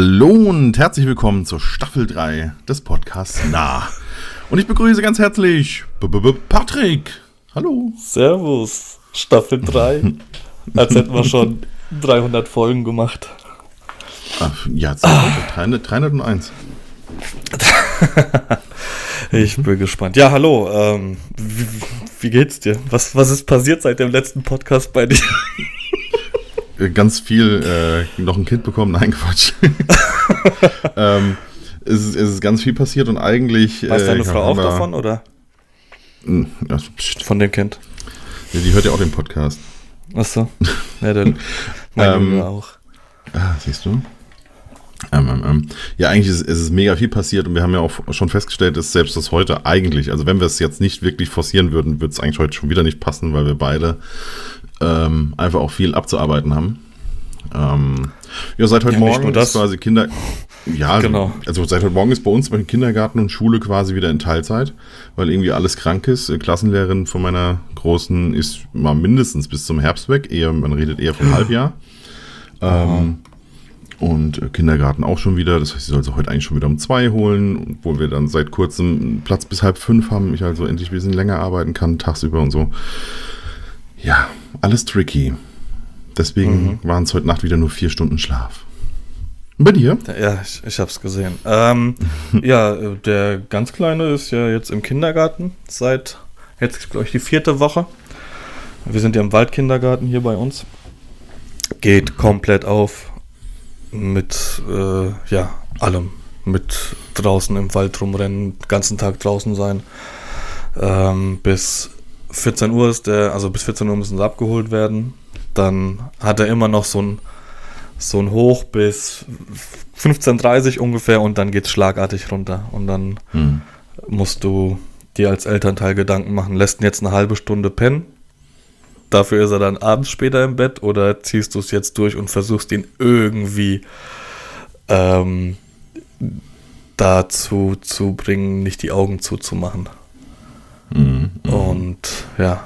Hallo und herzlich willkommen zur Staffel 3 des Podcasts Nah. Und ich begrüße ganz herzlich B -B -B Patrick. Hallo. Servus. Staffel 3. Als hätten wir schon 300 Folgen gemacht. Ach, ja, ah. 300, 301. ich bin gespannt. Ja, hallo. Ähm, wie, wie, geht's dir? Was, was ist passiert seit dem letzten Podcast bei dir? Äh, ganz viel äh, noch ein Kind bekommen. Nein, Quatsch. ähm, es, ist, es ist ganz viel passiert und eigentlich. Weiß deine äh, Frau auch wir, davon, oder? Hm, ja, Von dem Kind. Ja, die hört ja auch den Podcast. Achso. Ja, dann. Mein ähm, auch. Ah, siehst du? Ähm, ähm, ähm, ja, eigentlich ist, ist es mega viel passiert und wir haben ja auch schon festgestellt, dass selbst das heute eigentlich, also wenn wir es jetzt nicht wirklich forcieren würden, würde es eigentlich heute schon wieder nicht passen, weil wir beide ähm, einfach auch viel abzuarbeiten haben. Ähm, ja, seit heute ja, Morgen ist quasi Kinder. Ja, genau. also seit heute Morgen ist bei uns bei Kindergarten und Schule quasi wieder in Teilzeit, weil irgendwie alles krank ist. Die Klassenlehrerin von meiner Großen ist mal mindestens bis zum Herbst weg. Eher, man redet eher vom Halbjahr. Ähm, und Kindergarten auch schon wieder. Das heißt, sie soll sie heute eigentlich schon wieder um zwei holen, obwohl wir dann seit kurzem Platz bis halb fünf haben. Ich also endlich ein bisschen länger arbeiten kann, tagsüber und so. Ja, alles tricky. Deswegen mhm. waren es heute Nacht wieder nur vier Stunden Schlaf. bei dir? Ja, ich, ich habe es gesehen. Ähm, ja, der ganz Kleine ist ja jetzt im Kindergarten seit jetzt, glaube ich, die vierte Woche. Wir sind ja im Waldkindergarten hier bei uns. Geht komplett auf mit, äh, ja, allem. Mit draußen im Wald rumrennen, den ganzen Tag draußen sein. Ähm, bis 14 Uhr ist der, also bis 14 Uhr müssen sie abgeholt werden. Dann hat er immer noch so ein, so ein Hoch bis 15.30 Uhr ungefähr und dann geht es schlagartig runter. Und dann hm. musst du dir als Elternteil Gedanken machen, lässt ihn jetzt eine halbe Stunde pennen. Dafür ist er dann abends später im Bett oder ziehst du es jetzt durch und versuchst ihn irgendwie ähm, dazu zu bringen, nicht die Augen zuzumachen. Mhm, und ja,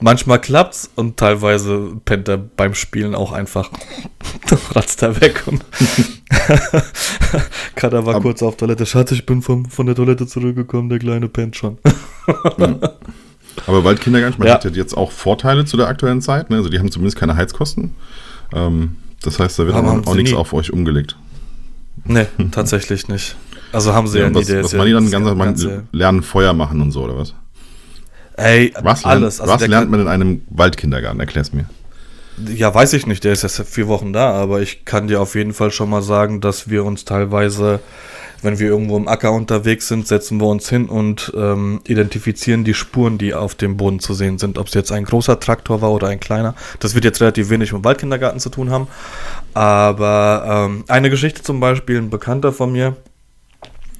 manchmal klappt's und teilweise pennt er beim Spielen auch einfach. ratzt er weg und Kada war Ab kurz auf Toilette. Schatz, ich bin vom, von der Toilette zurückgekommen, der kleine pennt schon. ja. Aber Waldkindergarten, man ja. hat jetzt auch Vorteile zu der aktuellen Zeit. Ne? Also die haben zumindest keine Heizkosten. Ähm, das heißt, da wird auch, auch nichts auf euch umgelegt. Nee, tatsächlich nicht. Also haben sie ja, ja nie. Was, was man die dann ganz, man lernen Feuer machen und so, oder was? Ey, was alles. also was lernt man in einem Waldkindergarten? Erklär's mir. Ja, weiß ich nicht. Der ist jetzt vier Wochen da, aber ich kann dir auf jeden Fall schon mal sagen, dass wir uns teilweise, wenn wir irgendwo im Acker unterwegs sind, setzen wir uns hin und ähm, identifizieren die Spuren, die auf dem Boden zu sehen sind. Ob es jetzt ein großer Traktor war oder ein kleiner. Das wird jetzt relativ wenig mit Waldkindergarten zu tun haben. Aber ähm, eine Geschichte zum Beispiel, ein Bekannter von mir,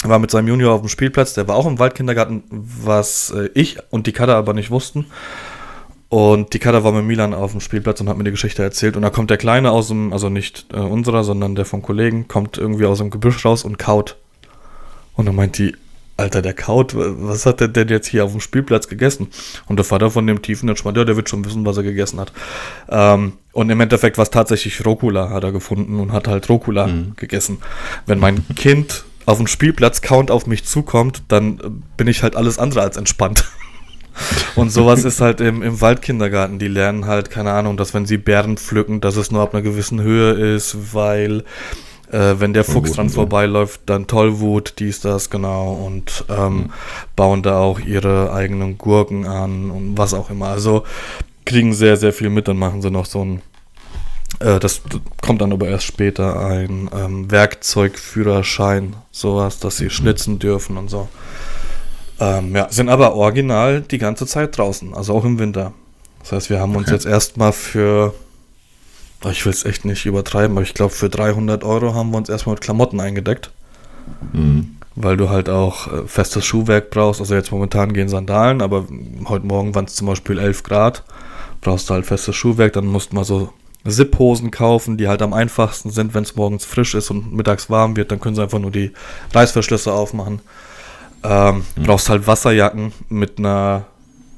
war mit seinem Junior auf dem Spielplatz, der war auch im Waldkindergarten, was äh, ich und die Kader aber nicht wussten. Und die Kader war mit Milan auf dem Spielplatz und hat mir die Geschichte erzählt. Und da kommt der Kleine aus dem, also nicht äh, unserer, sondern der vom Kollegen, kommt irgendwie aus dem Gebüsch raus und kaut. Und dann meint die, Alter, der kaut, was hat der denn jetzt hier auf dem Spielplatz gegessen? Und der Vater von dem Tiefen, der schmeint, ja, der wird schon wissen, was er gegessen hat. Ähm, und im Endeffekt war es tatsächlich Rokula, hat er gefunden und hat halt Rokula mhm. gegessen. Wenn mein Kind auf dem Spielplatz Count auf mich zukommt, dann äh, bin ich halt alles andere als entspannt. Und sowas ist halt im, im Waldkindergarten. Die lernen halt, keine Ahnung, dass wenn sie Bären pflücken, dass es nur ab einer gewissen Höhe ist, weil äh, wenn der Fuchs dran vorbeiläuft, dann Tollwut, dies, das, genau. Und ähm, mhm. bauen da auch ihre eigenen Gurken an und was auch immer. Also kriegen sehr, sehr viel mit. Dann machen sie noch so ein das kommt dann aber erst später ein ähm, Werkzeugführerschein, sowas, dass sie schnitzen dürfen und so. Ähm, ja, sind aber original die ganze Zeit draußen, also auch im Winter. Das heißt, wir haben uns jetzt erstmal für, oh, ich will es echt nicht übertreiben, aber ich glaube für 300 Euro haben wir uns erstmal mit Klamotten eingedeckt. Mhm. Weil du halt auch äh, festes Schuhwerk brauchst. Also jetzt momentan gehen Sandalen, aber heute Morgen waren es zum Beispiel 11 Grad. Brauchst du halt festes Schuhwerk, dann musst du mal so Zip-Hosen kaufen, die halt am einfachsten sind, wenn es morgens frisch ist und mittags warm wird, dann können sie einfach nur die Reißverschlüsse aufmachen. Ähm, mhm. Brauchst halt Wasserjacken mit einer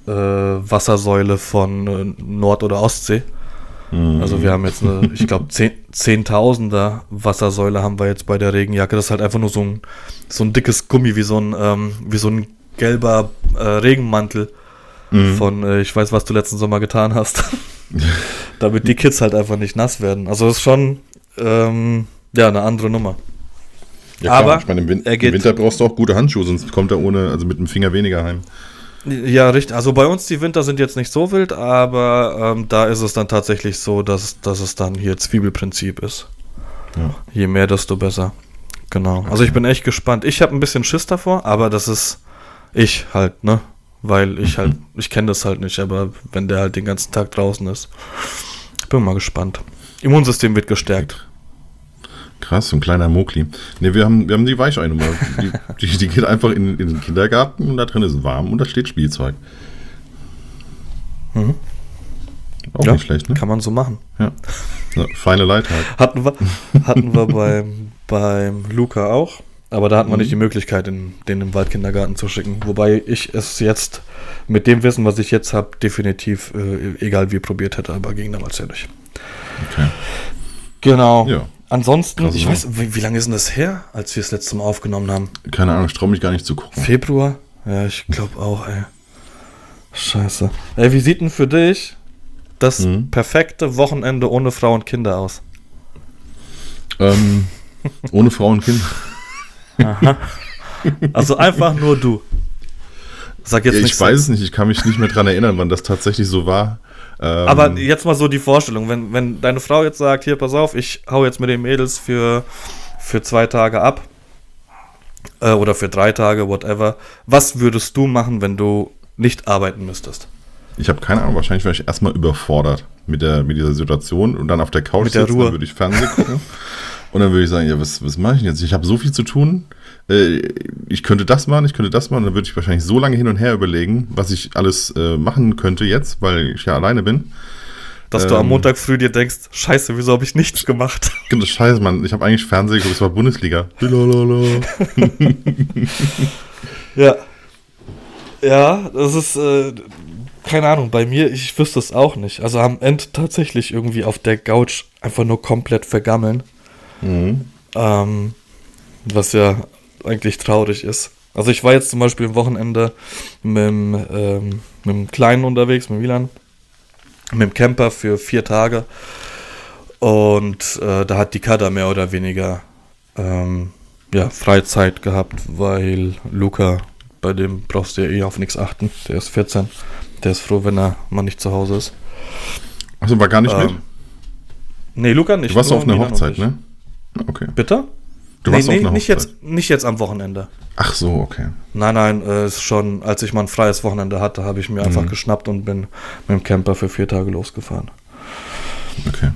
äh, Wassersäule von äh, Nord- oder Ostsee. Mhm. Also wir haben jetzt eine, ich glaube, Zehntausender Wassersäule haben wir jetzt bei der Regenjacke. Das ist halt einfach nur so ein, so ein dickes Gummi, wie so ein, ähm, wie so ein gelber äh, Regenmantel mhm. von, äh, ich weiß, was du letzten Sommer getan hast. Damit die Kids halt einfach nicht nass werden. Also ist schon ähm, ja, eine andere Nummer. Ja, klar, Aber ich meine, im, Win im Winter brauchst du auch gute Handschuhe, sonst kommt er ohne, also mit dem Finger weniger heim. Ja, richtig. Also bei uns die Winter sind jetzt nicht so wild, aber ähm, da ist es dann tatsächlich so, dass, dass es dann hier Zwiebelprinzip ist. Ja. Je mehr, desto besser. Genau. Also ich bin echt gespannt. Ich habe ein bisschen Schiss davor, aber das ist ich halt, ne? Weil ich halt, ich kenne das halt nicht, aber wenn der halt den ganzen Tag draußen ist. Ich bin mal gespannt. Immunsystem wird gestärkt. Krass, so ein kleiner Mokli. Ne, wir haben, wir haben die Weicheinummer. Die, die, die geht einfach in, in, den Kindergarten und da drin ist warm und da steht Spielzeug. Mhm. Auch ja, nicht schlecht, ne? Kann man so machen. Ja. ja feine Leitheit. Hatten wir, hatten wir beim, beim Luca auch. Aber da hatten wir mhm. nicht die Möglichkeit, den, den im Waldkindergarten zu schicken. Wobei ich es jetzt mit dem Wissen, was ich jetzt habe, definitiv, äh, egal wie probiert hätte, aber ging damals ja nicht. Okay. Genau. Ja. Ansonsten, Krass, ich ne? weiß, wie, wie, lange ist denn das her, als wir das letzte Mal aufgenommen haben? Keine Ahnung, ich traue mich gar nicht zu gucken. Februar? Ja, ich glaube auch, ey. Scheiße. Ey, wie sieht denn für dich das mhm. perfekte Wochenende ohne Frau und Kinder aus? Ähm, ohne Frau und Kinder. Aha. Also einfach nur du. Sag jetzt ja, Ich weiß es nicht, ich kann mich nicht mehr dran erinnern, wann das tatsächlich so war. Ähm, Aber jetzt mal so die Vorstellung, wenn, wenn deine Frau jetzt sagt, hier, pass auf, ich hau jetzt mit den Mädels für, für zwei Tage ab äh, oder für drei Tage, whatever, was würdest du machen, wenn du nicht arbeiten müsstest? Ich habe keine Ahnung, wahrscheinlich wäre ich erstmal überfordert mit, der, mit dieser Situation und dann auf der Couch mit der sitzen, Ruhe. würde ich Fernsehen gucken. und dann würde ich sagen, ja, was, was mache ich jetzt? Ich habe so viel zu tun. Äh, ich könnte das machen, ich könnte das machen, dann würde ich wahrscheinlich so lange hin und her überlegen, was ich alles äh, machen könnte jetzt, weil ich ja alleine bin. Dass ähm, du am ähm, Montag früh dir denkst, scheiße, wieso habe ich nichts gemacht? Genau, scheiße, Mann, ich habe eigentlich Fernsehen geguckt, es war Bundesliga. ja. Ja, das ist, äh, keine Ahnung, bei mir, ich wüsste es auch nicht. Also am Ende tatsächlich irgendwie auf der Couch einfach nur komplett vergammeln. Mhm. Ähm, was ja eigentlich traurig ist. Also ich war jetzt zum Beispiel am Wochenende mit, dem, ähm, mit dem Kleinen unterwegs, mit Milan, mit dem Camper für vier Tage. Und äh, da hat die Kada mehr oder weniger ähm, ja, Freizeit gehabt, weil Luca, bei dem brauchst du ja eh auf nichts achten. Der ist 14. Der ist froh, wenn er mal nicht zu Hause ist. Achso, war gar nicht ähm, mit? Nee, Luca nicht. Du warst auf einer Hochzeit, ne? Okay. Bitte? Du warst nee, nee, nicht jetzt, nicht jetzt am Wochenende. Ach so, okay. Nein, nein, äh, ist schon, als ich mal ein freies Wochenende hatte, habe ich mir mhm. einfach geschnappt und bin mit dem Camper für vier Tage losgefahren. Okay.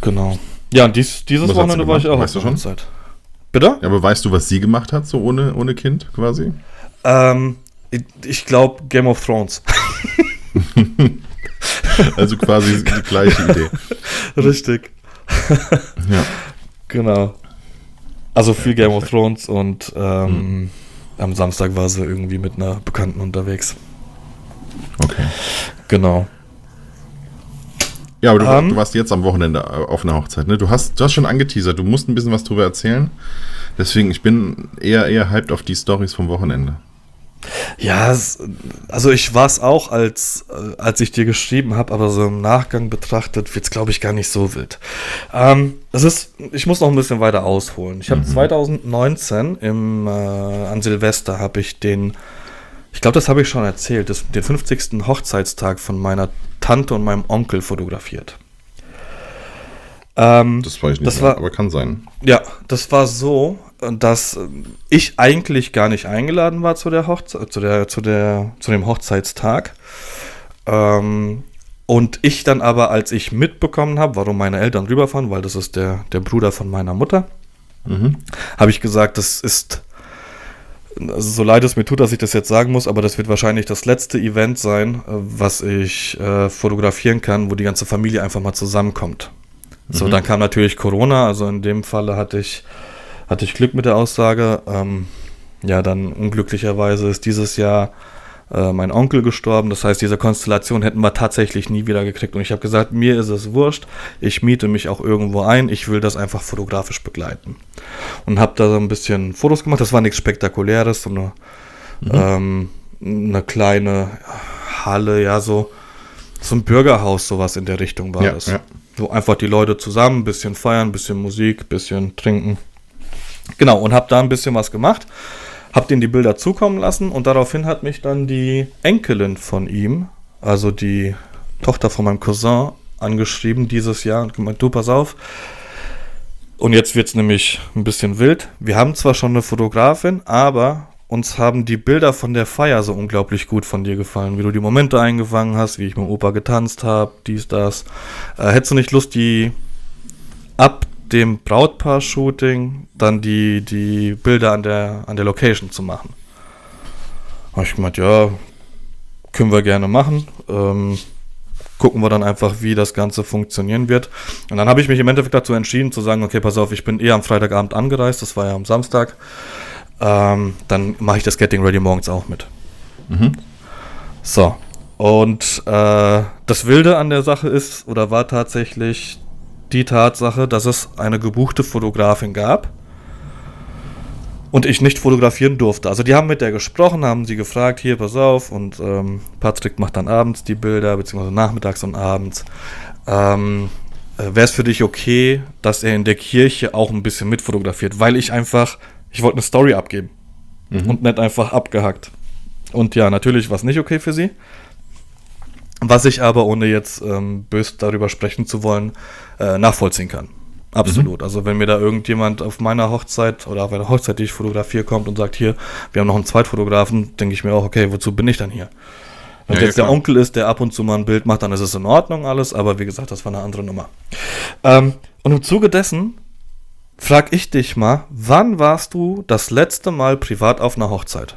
Genau. Ja, und dies, dieses Wochenende war ich auch weißt auf der Hochzeit. Bitte? Ja, aber weißt du, was sie gemacht hat, so ohne, ohne Kind quasi? Ähm, ich, ich glaube Game of Thrones. also quasi die gleiche Idee. Richtig. ja. Genau. Also viel Game of Thrones und ähm, hm. am Samstag war sie irgendwie mit einer Bekannten unterwegs. Okay. Genau. Ja, aber du, um, du, warst jetzt am Wochenende auf einer Hochzeit, ne? Du hast, du hast schon angeteasert, du musst ein bisschen was drüber erzählen. Deswegen, ich bin eher, eher hyped auf die Stories vom Wochenende. Ja, also ich war es auch, als, äh, als ich dir geschrieben habe, aber so im Nachgang betrachtet wird es, glaube ich, gar nicht so wild. Ähm, es ist, ich muss noch ein bisschen weiter ausholen. Ich habe mhm. 2019 im, äh, an Silvester habe ich den, ich glaube, das habe ich schon erzählt, das, den 50. Hochzeitstag von meiner Tante und meinem Onkel fotografiert. Ähm, das weiß ich nicht, mehr, war, aber kann sein. Ja, das war so, dass ich eigentlich gar nicht eingeladen war zu der Hochzeit, zu der, zu der, zu dem Hochzeitstag. Ähm, und ich dann aber, als ich mitbekommen habe, warum meine Eltern rüberfahren, weil das ist der, der Bruder von meiner Mutter, mhm. habe ich gesagt, das ist, also so leid es mir tut, dass ich das jetzt sagen muss, aber das wird wahrscheinlich das letzte Event sein, was ich äh, fotografieren kann, wo die ganze Familie einfach mal zusammenkommt. Mhm. So, dann kam natürlich Corona, also in dem Falle hatte ich hatte ich Glück mit der Aussage. Ähm, ja, dann unglücklicherweise ist dieses Jahr äh, mein Onkel gestorben. Das heißt, diese Konstellation hätten wir tatsächlich nie wieder gekriegt. Und ich habe gesagt, mir ist es wurscht. Ich miete mich auch irgendwo ein. Ich will das einfach fotografisch begleiten. Und habe da so ein bisschen Fotos gemacht. Das war nichts Spektakuläres, so eine, mhm. ähm, eine kleine Halle, ja, so, so ein Bürgerhaus, sowas in der Richtung war ja, das. Ja. So einfach die Leute zusammen, ein bisschen feiern, ein bisschen Musik, ein bisschen trinken. Genau, und habe da ein bisschen was gemacht. Hab denen die Bilder zukommen lassen und daraufhin hat mich dann die Enkelin von ihm, also die Tochter von meinem Cousin, angeschrieben dieses Jahr und gemeint, du pass auf. Und jetzt wird es nämlich ein bisschen wild. Wir haben zwar schon eine Fotografin, aber uns haben die Bilder von der Feier so unglaublich gut von dir gefallen, wie du die Momente eingefangen hast, wie ich mit dem Opa getanzt habe, dies, das. Äh, hättest du nicht Lust, die ab dem Brautpaar-Shooting dann die, die Bilder an der, an der Location zu machen? Habe ich gemeint, ja, können wir gerne machen. Ähm, gucken wir dann einfach, wie das Ganze funktionieren wird. Und dann habe ich mich im Endeffekt dazu entschieden, zu sagen, okay, pass auf, ich bin eher am Freitagabend angereist, das war ja am Samstag ähm, dann mache ich das Getting Ready morgens auch mit. Mhm. So. Und äh, das Wilde an der Sache ist, oder war tatsächlich die Tatsache, dass es eine gebuchte Fotografin gab und ich nicht fotografieren durfte. Also die haben mit der gesprochen, haben sie gefragt, hier, pass auf, und ähm, Patrick macht dann abends die Bilder, beziehungsweise nachmittags und abends. Ähm, äh, Wäre es für dich okay, dass er in der Kirche auch ein bisschen mitfotografiert, weil ich einfach ich wollte eine Story abgeben. Mhm. Und nicht einfach abgehackt. Und ja, natürlich war es nicht okay für sie. Was ich aber, ohne jetzt ähm, bös darüber sprechen zu wollen, äh, nachvollziehen kann. Absolut. Mhm. Also wenn mir da irgendjemand auf meiner Hochzeit oder auf einer Hochzeit, die ich fotografiere, kommt und sagt, hier, wir haben noch einen Zweitfotografen, denke ich mir auch, okay, wozu bin ich dann hier? Wenn ja, jetzt ja, der Onkel ist, der ab und zu mal ein Bild macht, dann ist es in Ordnung alles, aber wie gesagt, das war eine andere Nummer. Ähm, und im Zuge dessen frag ich dich mal, wann warst du das letzte Mal privat auf einer Hochzeit?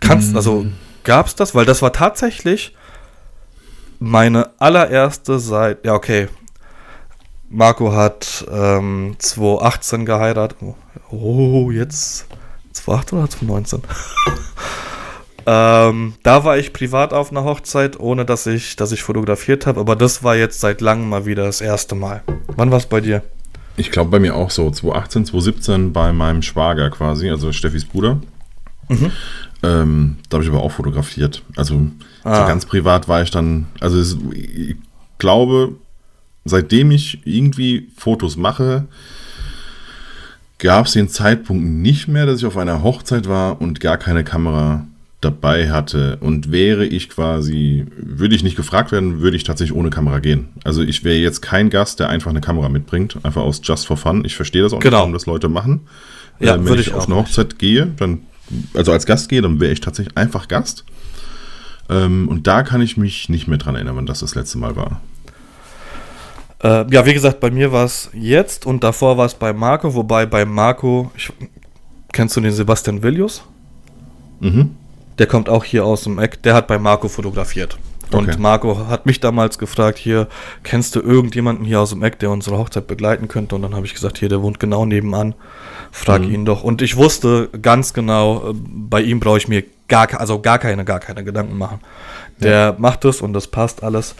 Kannst, mm. also gab's das? Weil das war tatsächlich meine allererste seit, ja okay, Marco hat ähm, 2018 geheiratet. Oh, jetzt 2018 oder 2019? Ähm, da war ich privat auf einer Hochzeit, ohne dass ich, dass ich fotografiert habe, aber das war jetzt seit langem mal wieder das erste Mal. Wann war es bei dir? Ich glaube bei mir auch so, 2018, 2017 bei meinem Schwager quasi, also Steffis Bruder. Mhm. Ähm, da habe ich aber auch fotografiert. Also ah. so ganz privat war ich dann, also es, ich glaube, seitdem ich irgendwie Fotos mache, gab es den Zeitpunkt nicht mehr, dass ich auf einer Hochzeit war und gar keine Kamera dabei hatte und wäre ich quasi, würde ich nicht gefragt werden, würde ich tatsächlich ohne Kamera gehen. Also ich wäre jetzt kein Gast, der einfach eine Kamera mitbringt, einfach aus Just for Fun. Ich verstehe das auch genau. nicht, warum das Leute machen. Ja, äh, wenn ich, ich auf eine Hochzeit nicht. gehe, dann, also als Gast gehe, dann wäre ich tatsächlich einfach Gast. Ähm, und da kann ich mich nicht mehr dran erinnern, wann das das letzte Mal war. Äh, ja, wie gesagt, bei mir war es jetzt und davor war es bei Marco, wobei bei Marco, ich, kennst du den Sebastian Villius? Mhm. Der kommt auch hier aus dem Eck. Der hat bei Marco fotografiert. Und okay. Marco hat mich damals gefragt, hier, kennst du irgendjemanden hier aus dem Eck, der unsere Hochzeit begleiten könnte? Und dann habe ich gesagt, hier, der wohnt genau nebenan. Frag mhm. ihn doch. Und ich wusste ganz genau, äh, bei ihm brauche ich mir gar, also gar keine, gar keine Gedanken machen. Der ja. macht es und das passt alles.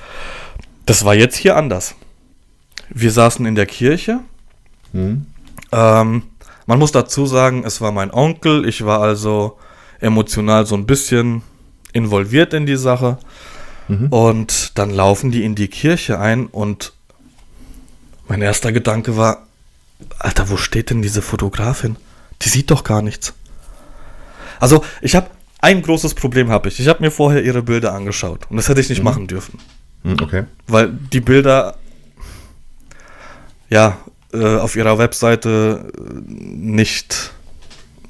Das war jetzt hier anders. Wir saßen in der Kirche. Mhm. Ähm, man muss dazu sagen, es war mein Onkel. Ich war also emotional so ein bisschen involviert in die Sache. Mhm. Und dann laufen die in die Kirche ein und mein erster Gedanke war, Alter, wo steht denn diese Fotografin? Die sieht doch gar nichts. Also, ich habe ein großes Problem habe ich. Ich habe mir vorher ihre Bilder angeschaut und das hätte ich nicht mhm. machen dürfen. Mhm, okay. Weil die Bilder ja äh, auf ihrer Webseite nicht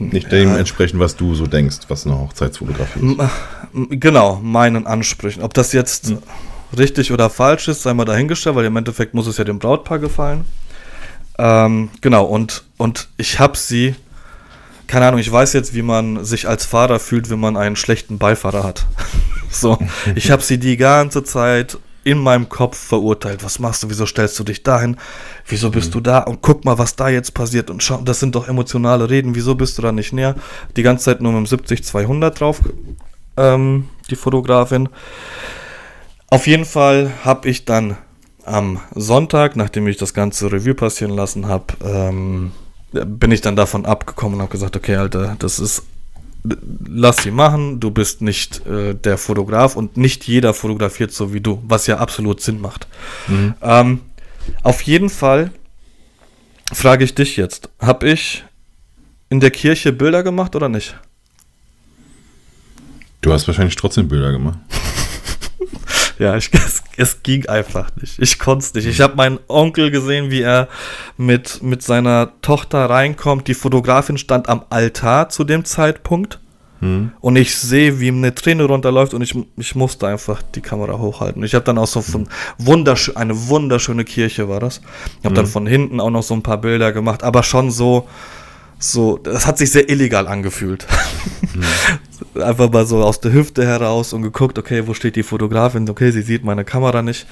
nicht dem entsprechen, was du so denkst, was eine Hochzeitsfotografie ist. Genau, meinen Ansprüchen. Ob das jetzt hm. richtig oder falsch ist, sei mal dahingestellt, weil im Endeffekt muss es ja dem Brautpaar gefallen. Ähm, genau, und, und ich habe sie, keine Ahnung, ich weiß jetzt, wie man sich als Fahrer fühlt, wenn man einen schlechten Beifahrer hat. so, ich habe sie die ganze Zeit in meinem Kopf verurteilt. Was machst du? Wieso stellst du dich dahin? Wieso bist mhm. du da? Und guck mal, was da jetzt passiert. Und schau, das sind doch emotionale Reden. Wieso bist du da nicht näher? Die ganze Zeit nur mit dem 70-200 drauf, ähm, die Fotografin. Auf jeden Fall habe ich dann am Sonntag, nachdem ich das ganze Revue passieren lassen habe, ähm, bin ich dann davon abgekommen und habe gesagt, okay, Alter, das ist lass sie machen, du bist nicht äh, der Fotograf und nicht jeder fotografiert so wie du, was ja absolut Sinn macht. Mhm. Ähm, auf jeden Fall frage ich dich jetzt, habe ich in der Kirche Bilder gemacht oder nicht? Du hast wahrscheinlich trotzdem Bilder gemacht. Ja, ich, es, es, ging einfach nicht. Ich konnte es nicht. Ich habe meinen Onkel gesehen, wie er mit, mit seiner Tochter reinkommt. Die Fotografin stand am Altar zu dem Zeitpunkt. Hm. Und ich sehe, wie ihm eine Träne runterläuft und ich, ich musste einfach die Kamera hochhalten. Ich habe dann auch so von wunderschön, eine wunderschöne Kirche war das. Ich habe hm. dann von hinten auch noch so ein paar Bilder gemacht, aber schon so, so, das hat sich sehr illegal angefühlt. Mhm. Einfach mal so aus der Hüfte heraus und geguckt, okay, wo steht die Fotografin? Okay, sie sieht meine Kamera nicht.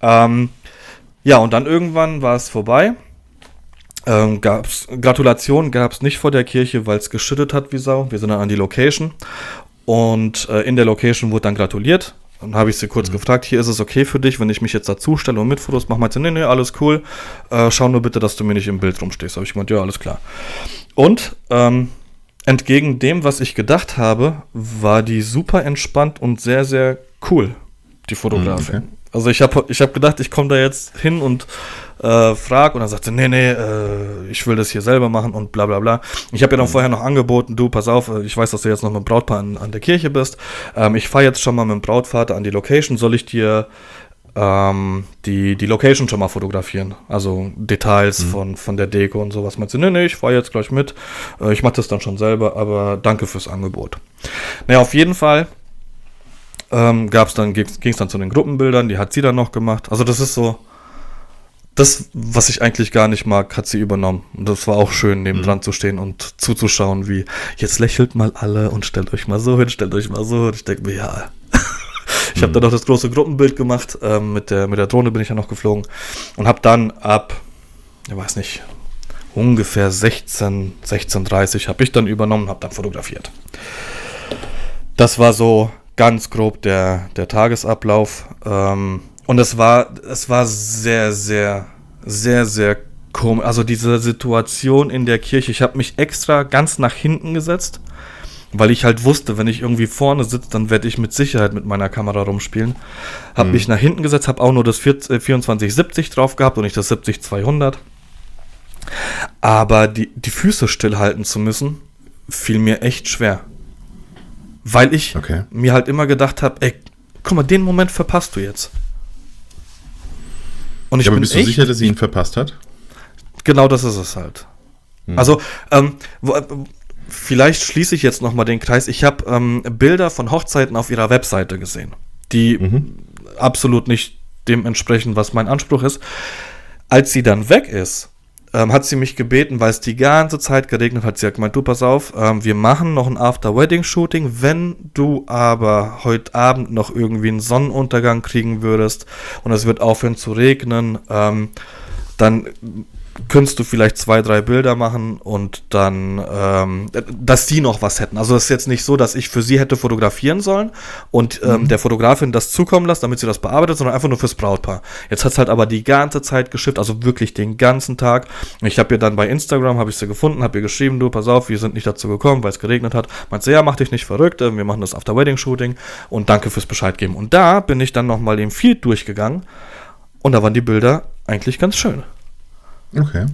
Ähm, ja, und dann irgendwann war es vorbei. Ähm, gab's, Gratulation gab es nicht vor der Kirche, weil es geschüttet hat wie Sau. Wir sind dann an die Location. Und äh, in der Location wurde dann gratuliert. Dann habe ich sie kurz mhm. gefragt, hier ist es okay für dich, wenn ich mich jetzt dazu stelle und mit Fotos mache. Meinte, nee, nee, alles cool. Äh, schau nur bitte, dass du mir nicht im Bild rumstehst. Habe ich gemeint, ja, alles klar. Und ähm, entgegen dem, was ich gedacht habe, war die super entspannt und sehr, sehr cool, die Fotografin. Okay. Also ich habe ich hab gedacht, ich komme da jetzt hin und äh, frag und dann sagte, nee, nee, äh, ich will das hier selber machen und bla bla bla. Ich habe ja dann mhm. vorher noch angeboten, du, pass auf, äh, ich weiß, dass du jetzt noch mit dem Brautpaar an, an der Kirche bist. Ähm, ich fahre jetzt schon mal mit dem Brautvater an die Location, soll ich dir ähm, die, die Location schon mal fotografieren. Also Details mhm. von, von der Deko und sowas. Meinst du, nee, nee, ich fahre jetzt gleich mit. Äh, ich mache das dann schon selber, aber danke fürs Angebot. Naja, auf jeden Fall ähm, gab's dann, ging es dann zu den Gruppenbildern, die hat sie dann noch gemacht. Also das ist so, das, was ich eigentlich gar nicht mag, hat sie übernommen. Und das war auch schön, nebendran mhm. zu stehen und zuzuschauen, wie jetzt lächelt mal alle und stellt euch mal so hin, stellt euch mal so hin. Ich denke mir, ja, ich habe dann noch das große Gruppenbild gemacht. Ähm, mit, der, mit der Drohne bin ich ja noch geflogen. Und habe dann ab, ich weiß nicht, ungefähr 16, 16.30 habe ich dann übernommen, habe dann fotografiert. Das war so ganz grob der, der Tagesablauf. Ähm, und es war, es war sehr, sehr, sehr, sehr komisch. Also diese Situation in der Kirche. Ich habe mich extra ganz nach hinten gesetzt weil ich halt wusste, wenn ich irgendwie vorne sitze, dann werde ich mit Sicherheit mit meiner Kamera rumspielen. Habe mhm. mich nach hinten gesetzt, habe auch nur das 2470 äh, drauf gehabt und nicht das 70-200. Aber die, die Füße stillhalten zu müssen, fiel mir echt schwer. Weil ich okay. mir halt immer gedacht habe, ey, guck mal, den Moment verpasst du jetzt. Und ich ja, aber bin bist du sicher, dass sie ihn verpasst hat? Genau das ist es halt. Hm. Also, ähm, wo, vielleicht schließe ich jetzt nochmal den Kreis. Ich habe ähm, Bilder von Hochzeiten auf ihrer Webseite gesehen, die mhm. absolut nicht dem entsprechen, was mein Anspruch ist. Als sie dann weg ist, ähm, hat sie mich gebeten, weil es die ganze Zeit geregnet hat. Sie hat gemeint, du pass auf, ähm, wir machen noch ein After-Wedding-Shooting. Wenn du aber heute Abend noch irgendwie einen Sonnenuntergang kriegen würdest und es wird aufhören zu regnen, ähm, dann könntest du vielleicht zwei, drei Bilder machen und dann, ähm, dass die noch was hätten. Also es ist jetzt nicht so, dass ich für sie hätte fotografieren sollen und ähm, mhm. der Fotografin das zukommen lassen, damit sie das bearbeitet, sondern einfach nur fürs Brautpaar. Jetzt hat es halt aber die ganze Zeit geschifft, also wirklich den ganzen Tag. Ich habe ihr dann bei Instagram, habe ich sie gefunden, habe ihr geschrieben, du, pass auf, wir sind nicht dazu gekommen, weil es geregnet hat. Meint sie, ja, mach dich nicht verrückt, äh, wir machen das After-Wedding-Shooting und danke fürs Bescheid geben. Und da bin ich dann nochmal im Feed durchgegangen und da waren die Bilder eigentlich ganz schön. Okay.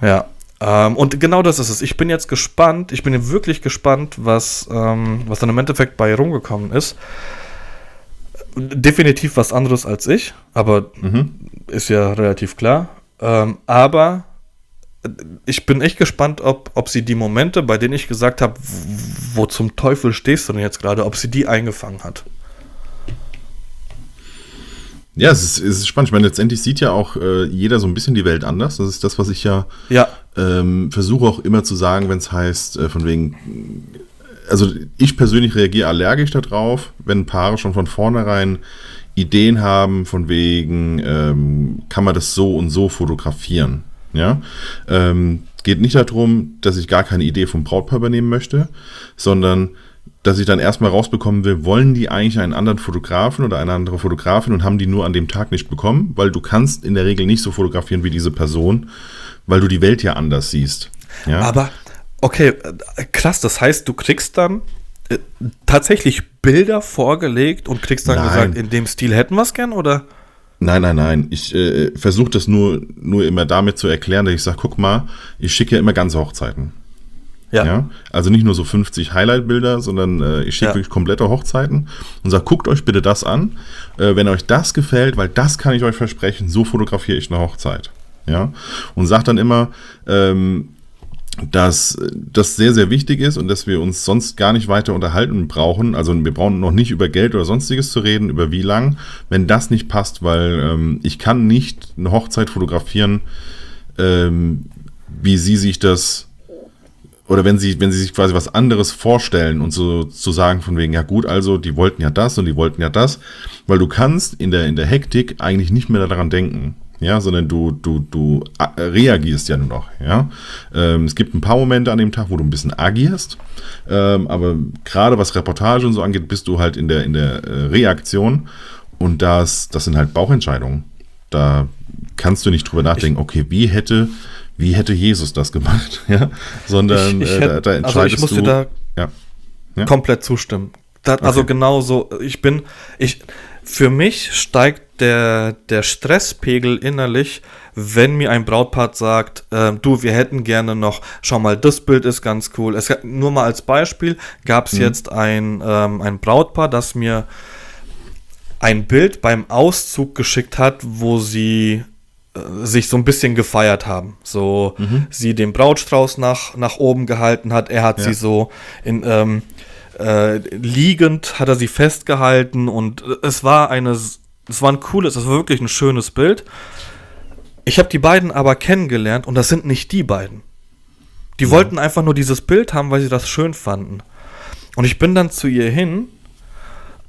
Ja. Ähm, und genau das ist es. Ich bin jetzt gespannt, ich bin wirklich gespannt, was, ähm, was dann im Endeffekt bei rumgekommen ist. Definitiv was anderes als ich, aber mhm. ist ja relativ klar. Ähm, aber ich bin echt gespannt, ob, ob sie die Momente, bei denen ich gesagt habe, wo zum Teufel stehst du denn jetzt gerade, ob sie die eingefangen hat. Ja, es ist, es ist spannend. Ich meine, letztendlich sieht ja auch äh, jeder so ein bisschen die Welt anders. Das ist das, was ich ja, ja. Ähm, versuche auch immer zu sagen, wenn es heißt, äh, von wegen, also ich persönlich reagiere allergisch darauf, wenn Paare schon von vornherein Ideen haben von wegen, ähm, kann man das so und so fotografieren. Ja, ähm, geht nicht darum, dass ich gar keine Idee vom Brautpaar übernehmen möchte, sondern dass ich dann erstmal rausbekommen will, wollen die eigentlich einen anderen Fotografen oder eine andere Fotografin und haben die nur an dem Tag nicht bekommen, weil du kannst in der Regel nicht so fotografieren wie diese Person, weil du die Welt ja anders siehst. Ja? Aber, okay, äh, krass, das heißt, du kriegst dann äh, tatsächlich Bilder vorgelegt und kriegst dann Nein. gesagt, in dem Stil hätten wir es gern, oder? Nein, nein, nein. Ich äh, versuche das nur, nur immer damit zu erklären, dass ich sage, guck mal, ich schicke ja immer ganze Hochzeiten. Ja. Also nicht nur so 50 Highlight-Bilder, sondern äh, ich schicke Ja. wirklich komplette Hochzeiten und sage, guckt euch bitte das an. Äh, wenn euch das gefällt, weil das kann ich euch versprechen, so fotografiere ich eine Hochzeit. Ja. Und sage dann immer, ähm, dass das sehr, sehr wichtig ist und dass wir uns sonst gar nicht weiter unterhalten brauchen. Also wir brauchen noch nicht über Geld oder sonstiges zu reden, über wie lang, wenn das nicht passt, weil ähm, ich kann nicht eine Hochzeit fotografieren, ähm, wie sie sich das oder wenn sie, wenn sie sich quasi was anderes vorstellen und so zu sagen von wegen, ja gut, also die wollten ja das und die wollten ja das, weil du kannst in der, in der Hektik eigentlich nicht mehr daran denken. Ja, sondern du, du, du äh, reagierst ja nur noch, ja. Ähm, es gibt ein paar Momente an dem Tag, wo du ein bisschen agierst, ähm, aber gerade was Reportage und so angeht, bist du halt in der, in der äh, Reaktion und das, das sind halt Bauchentscheidungen. Da kannst du nicht drüber nachdenken, okay, wie hätte, wie hätte Jesus das gemacht, ja, sondern Ich- ich äh, hätte- da, da also ich entscheidest musste du. da- ja. Ja? komplett zustimmen. Da, Also Okay. genau so, ich bin, ich, für mich steigt der, der Stresspegel innerlich, wenn mir ein Brautpaar sagt, ähm, du, wir hätten gerne noch, schau mal, das Bild ist ganz cool. Es, nur mal als Beispiel gab es jetzt ein, ähm, ein Brautpaar, das mir ein Bild beim Auszug geschickt hat, wo sie äh, sich so ein bisschen gefeiert haben. So sie den Brautstrauß nach, nach oben gehalten hat, er hat Ja. sie so in ähm, äh, liegend hat er sie festgehalten und äh, es war eine es war ein cooles, es war wirklich ein schönes Bild. Ich habe die beiden aber kennengelernt und das sind nicht die beiden. Die wollten einfach nur dieses Bild haben, weil sie das schön fanden. Und ich bin dann zu ihr hin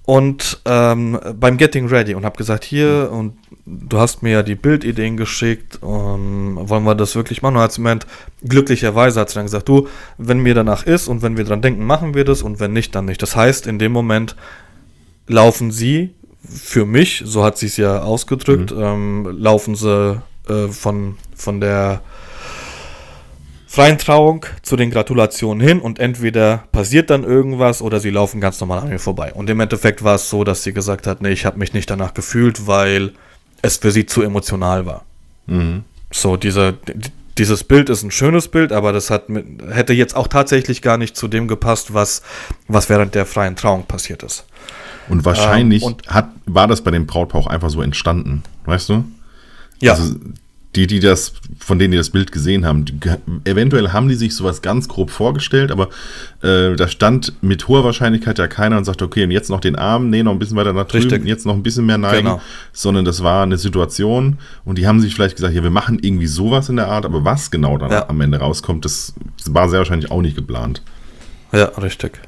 und ähm, beim Getting Ready und habe gesagt, hier, und du hast mir ja die Bildideen geschickt, ähm, wollen wir das wirklich machen? Und hat sie gemeint, glücklicherweise hat sie dann gesagt, du, wenn mir danach ist und wenn wir dran denken, machen wir das und wenn nicht, dann nicht. Das heißt, in dem Moment laufen sie für mich, so hat sie es ja ausgedrückt, ähm, laufen sie äh, von, von der freien Trauung zu den Gratulationen hin und entweder passiert dann irgendwas oder sie laufen ganz normal an mir vorbei. Und im Endeffekt war es so, dass sie gesagt hat, nee, ich habe mich nicht danach gefühlt, weil es für sie zu emotional war. Mhm. So, dieser, d- dieses Bild ist ein schönes Bild, aber das hat mit, hätte jetzt auch tatsächlich gar nicht zu dem gepasst, was, was während der freien Trauung passiert ist. Und wahrscheinlich Ähm, und- hat, war das bei dem Brautpaar auch einfach so entstanden, weißt du? Ja, Also die, die das, von denen die das Bild gesehen haben, die, eventuell haben die sich sowas ganz grob vorgestellt, aber äh, da stand mit hoher Wahrscheinlichkeit ja keiner und sagte, okay, und jetzt noch den Arm, nee, noch ein bisschen weiter nach drüben, Richtig. jetzt noch ein bisschen mehr neigen, Genau. sondern das war eine Situation und die haben sich vielleicht gesagt, ja, wir machen irgendwie sowas in der Art, aber was genau dann Ja. am Ende rauskommt, das war sehr wahrscheinlich auch nicht geplant. Ja, richtig.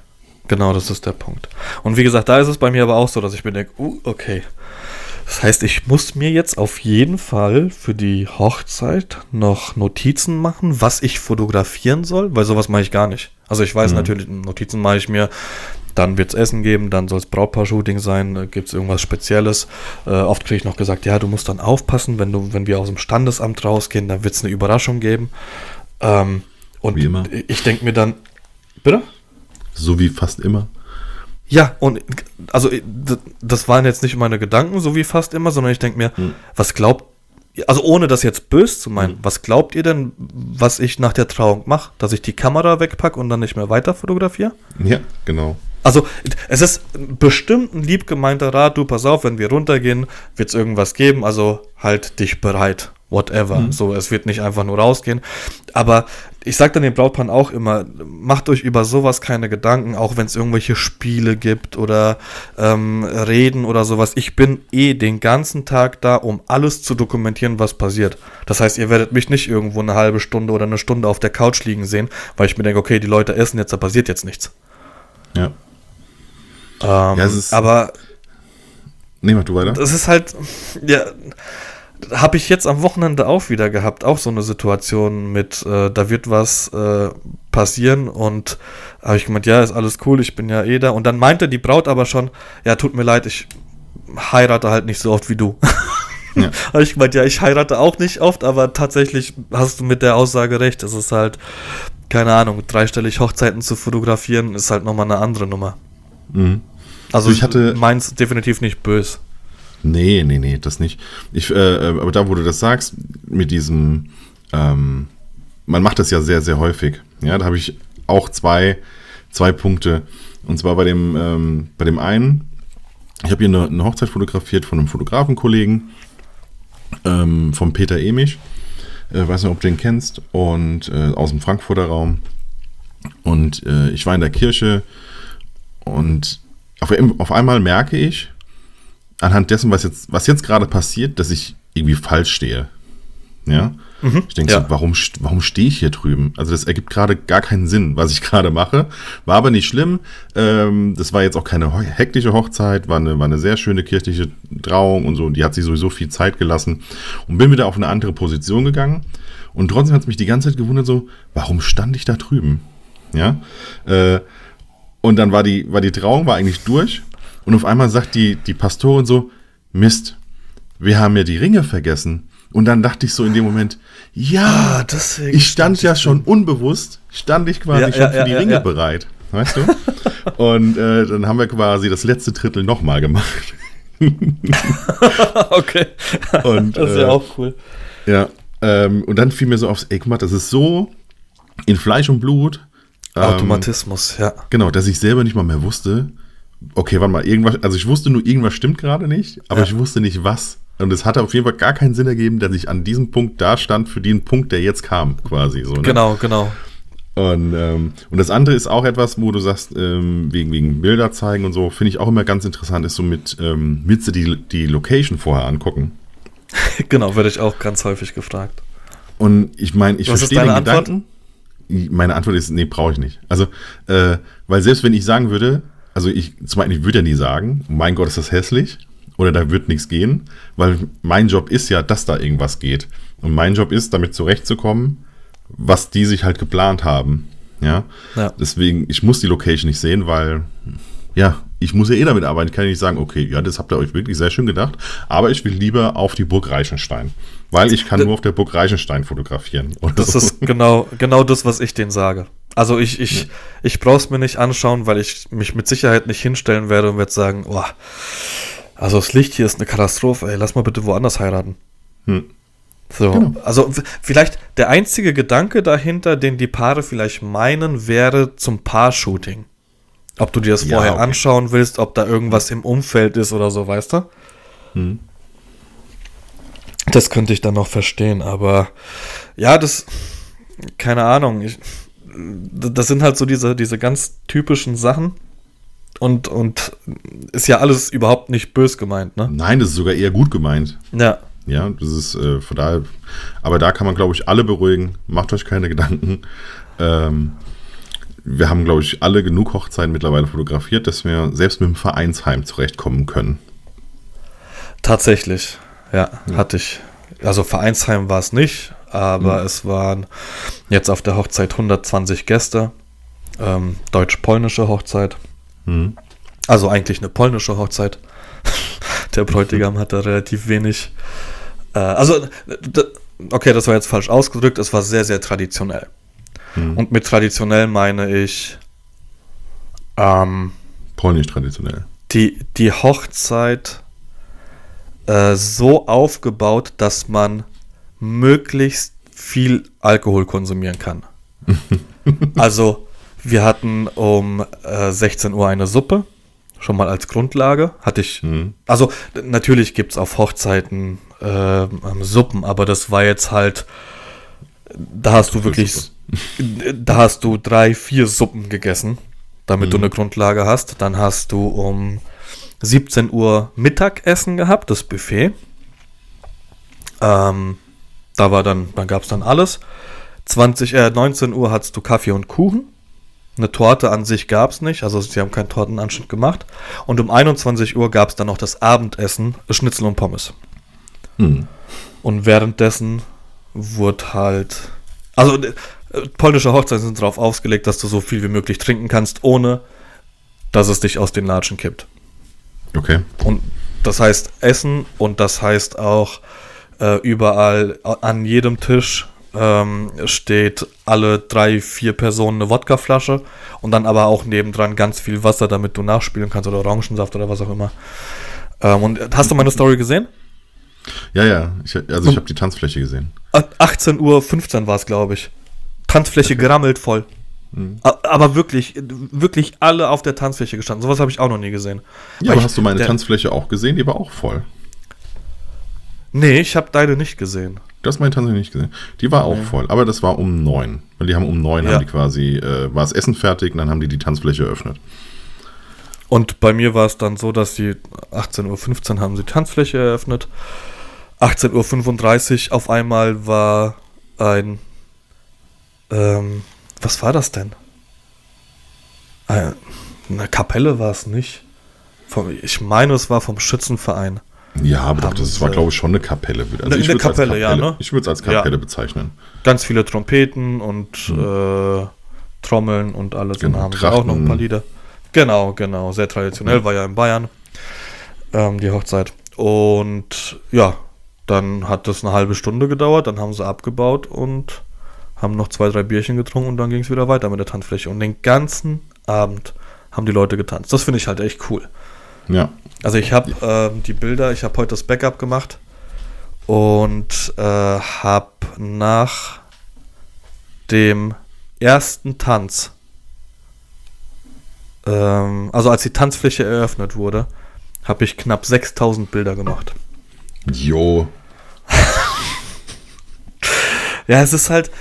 Genau, das ist der Punkt. Und wie gesagt, da ist es bei mir aber auch so, dass ich mir denke, uh, okay. Das heißt, ich muss mir jetzt auf jeden Fall für die Hochzeit noch Notizen machen, was ich fotografieren soll, weil sowas mache ich gar nicht. Also ich weiß natürlich, Notizen mache ich mir, dann wird es Essen geben, dann soll es Brautpaar-Shooting sein, gibt es irgendwas Spezielles. Äh, oft kriege ich noch gesagt, ja, du musst dann aufpassen, wenn, du, wenn wir aus dem Standesamt rausgehen, dann wird es eine Überraschung geben. Ähm, und Wie immer. ich denke mir dann, bitte? So wie fast immer. Ja, und also das waren jetzt nicht meine Gedanken, so wie fast immer, sondern ich denke mir, was glaubt, also ohne das jetzt böse zu meinen, was glaubt ihr denn, was ich nach der Trauung mache? Dass ich die Kamera wegpacke und dann nicht mehr weiter fotografiere? Ja, genau. Also es ist bestimmt ein lieb gemeinter Rat, du pass auf, wenn wir runtergehen, wird es irgendwas geben, also halt dich bereit, whatever. So, es wird nicht einfach nur rausgehen. Aber ich sage dann den Brautpaaren auch immer, macht euch über sowas keine Gedanken, auch wenn es irgendwelche Spiele gibt oder ähm, Reden oder sowas. Ich bin eh den ganzen Tag da, um alles zu dokumentieren, was passiert. Das heißt, ihr werdet mich nicht irgendwo eine halbe Stunde oder eine Stunde auf der Couch liegen sehen, weil ich mir denke, okay, die Leute essen jetzt, da passiert jetzt nichts. Ja. Ähm, Ja, aber Nee, mach du weiter. Das ist halt, ja, habe ich jetzt am Wochenende auch wieder gehabt, auch so eine Situation mit, äh, da wird was äh, passieren und habe ich gemeint, ja, ist alles cool, ich bin ja eh da. Und dann meinte die Braut aber schon, ja, tut mir leid, ich heirate halt nicht so oft wie du. Ja. habe ich gemeint, ja, ich heirate auch nicht oft, aber tatsächlich hast du mit der Aussage recht. Es ist halt, keine Ahnung, dreistellig Hochzeiten zu fotografieren, ist halt nochmal eine andere Nummer. Mhm. Also, also ich hatte meins definitiv nicht böse. Nee, nee, nee, das nicht. Ich, äh, äh, aber da, wo du das sagst, mit diesem, ähm, man macht das ja sehr, sehr häufig. Ja, da habe ich auch zwei, zwei Punkte. Und zwar bei dem, ähm, bei dem einen, ich habe hier eine, eine, Hochzeit fotografiert von einem Fotografenkollegen, ähm, vom Peter Emich. Äh, weiß nicht, ob du den kennst. Und äh, aus dem Frankfurter Raum. Und äh, ich war in der Kirche und auf, auf einmal merke ich, anhand dessen, was jetzt, was jetzt gerade passiert, dass ich irgendwie falsch stehe. Ja. Mhm, ich denke ja. so, warum, warum stehe ich hier drüben? Also das ergibt gerade gar keinen Sinn, was ich gerade mache. War aber nicht schlimm. Ähm, das war jetzt auch keine hektische Hochzeit, war eine, war eine sehr schöne kirchliche Trauung und so. Und die hat sich sowieso viel Zeit gelassen. Und bin wieder auf eine andere Position gegangen. Und trotzdem hat es mich die ganze Zeit gewundert, so, warum stand ich da drüben? Ja. Äh, und dann war die, war die Trauung war eigentlich durch. Und auf einmal sagt die, die Pastorin so, Mist, wir haben ja die Ringe vergessen. Und dann dachte ich so in dem Moment, ja, ah, ich stand ja schon unbewusst, stand ich quasi ja, schon ja, für die ja, Ringe bereit. Weißt du? Und äh, dann haben wir quasi das letzte Drittel nochmal gemacht. okay. Und, das ist ja äh, auch cool. Ja. Ähm, und dann fiel mir so aufs Eckmatt, das ist so in Fleisch und Blut. Ähm, Automatismus, ja. Genau, dass ich selber nicht mal mehr wusste, okay, warte mal, irgendwas, also ich wusste nur, irgendwas stimmt gerade nicht, aber ja. ich wusste nicht was. Und es hatte auf jeden Fall gar keinen Sinn ergeben, dass ich an diesem Punkt da stand für den Punkt, der jetzt kam, quasi so. Ne? Genau, genau. Und, ähm, und das andere ist auch etwas, wo du sagst, ähm, wegen, wegen Bilder zeigen und so, finde ich auch immer ganz interessant, ist so mit, ähm, willst du die, die Location vorher angucken? genau, werde ich auch ganz häufig gefragt. Und ich meine, ich verstehe den Antwort? Gedanken. Meine Antwort ist, nee, brauche ich nicht. Also, äh, weil selbst wenn ich sagen würde, also ich, zum einen, ich würde ja nie sagen, mein Gott, ist das hässlich oder da wird nichts gehen, weil mein Job ist ja, dass da irgendwas geht. Und mein Job ist, damit zurechtzukommen, was die sich halt geplant haben. Ja? ja. Deswegen, ich muss die Location nicht sehen, weil, ja, ich muss ja eh damit arbeiten. Ich kann nicht sagen, okay, ja, das habt ihr euch wirklich sehr schön gedacht, aber ich will lieber auf die Burg Reichenstein. Weil ich kann nur auf der Burg Reichenstein fotografieren. das so. ist genau, genau das, was ich denen sage. Also ich, ich, ja. ich brauche es mir nicht anschauen, weil ich mich mit Sicherheit nicht hinstellen werde und werde sagen, oh, also das Licht hier ist eine Katastrophe, ey, lass mal bitte woanders heiraten. Hm. So, genau. also vielleicht der einzige Gedanke dahinter, den die Paare vielleicht meinen, wäre zum Paar-Shooting. Ob du dir das ja, vorher okay. anschauen willst, ob da irgendwas im Umfeld ist oder so, weißt du? Hm. Das könnte ich dann noch verstehen, aber ja, das, keine Ahnung, ich, das sind halt so diese, diese ganz typischen Sachen. Und, und ist ja alles überhaupt nicht bös gemeint, ne? Nein, das ist sogar eher gut gemeint. Ja. Ja, das ist äh, von daher, aber da kann man, glaube ich, alle beruhigen. Macht euch keine Gedanken. Ähm, wir haben, glaube ich, alle genug Hochzeiten mittlerweile fotografiert, dass wir selbst mit dem Vereinsheim zurechtkommen können. Tatsächlich, ja, ja. hatte ich. Also Vereinsheim war es nicht, aber mhm. es waren jetzt auf der Hochzeit 120 Gäste. Ähm, Deutsch-polnische Hochzeit. Mhm. Also eigentlich eine polnische Hochzeit. der Bräutigam hatte relativ wenig. Äh, also, okay, das war jetzt falsch ausgedrückt. Es war sehr, sehr traditionell. Mhm. Und mit traditionell meine ich. Ähm, Polnisch traditionell. Die, die Hochzeit äh, so aufgebaut, dass man möglichst viel Alkohol konsumieren kann. also, wir hatten um äh, 16 Uhr eine Suppe, schon mal als Grundlage. Hatte ich. Mhm. Also, natürlich gibt es auf Hochzeiten äh, Suppen, aber das war jetzt halt. Da hast du wirklich. Da hast du drei, vier Suppen gegessen, damit mhm. du eine Grundlage hast. Dann hast du um 17 Uhr Mittagessen gehabt, das Buffet. Ähm, da war dann, dann gab es dann alles. 20, äh, 19 Uhr hattest du Kaffee und Kuchen. Eine Torte an sich gab es nicht, also sie haben keinen Tortenanschnitt gemacht. Und um 21 Uhr gab es dann noch das Abendessen, Schnitzel und Pommes. Hm. Und währenddessen wurde halt. Also, äh, polnische Hochzeiten sind darauf ausgelegt, dass du so viel wie möglich trinken kannst, ohne dass es dich aus den Latschen kippt. Okay. Und das heißt Essen und das heißt auch äh, überall an jedem Tisch ähm, steht alle drei, vier Personen eine Wodkaflasche und dann aber auch nebendran ganz viel Wasser, damit du nachspielen kannst oder Orangensaft oder was auch immer. Ähm, und hast du meine Story gesehen? Ja, ja. Ich, also ich habe die Tanzfläche gesehen. 18.15 Uhr war es, glaube ich. Tanzfläche okay. gerammelt voll. Mhm. Aber wirklich, wirklich alle auf der Tanzfläche gestanden. Sowas habe ich auch noch nie gesehen. Ja, aber hast du meine Tanzfläche auch gesehen? Die war auch voll. Nee, ich habe deine nicht gesehen. Du hast meine Tanzfläche nicht gesehen. Die war auch voll, aber das war um neun. Weil die haben um neun ja. haben die quasi, äh, war das Essen fertig und dann haben die die Tanzfläche eröffnet. Und bei mir war es dann so, dass sie 18.15 Uhr haben sie die Tanzfläche eröffnet. 18.35 Uhr auf einmal war ein ähm, was war das denn? Äh, eine Kapelle war es nicht. ich meine, es war vom Schützenverein. Ja, aber doch, das war, glaube ich, schon eine Kapelle. Also eine, eine Kapelle, Kapelle, ja, ne? Ich würde es als Kapelle ja. bezeichnen. Ganz viele Trompeten und hm. äh, Trommeln und alles. Genau, und haben Trachten. auch noch ein paar Lieder. Genau, genau. Sehr traditionell, mhm. war ja in Bayern ähm, die Hochzeit. Und ja, dann hat das eine halbe Stunde gedauert, dann haben sie abgebaut und haben noch zwei, drei Bierchen getrunken und dann ging es wieder weiter mit der Tanzfläche. Und den ganzen Abend haben die Leute getanzt. Das finde ich halt echt cool. Ja. Also ich habe äh, die Bilder, ich habe heute das Backup gemacht und äh, habe nach dem ersten Tanz, ähm, also als die Tanzfläche eröffnet wurde, habe ich knapp 6000 Bilder gemacht. Jo. ja, es ist halt,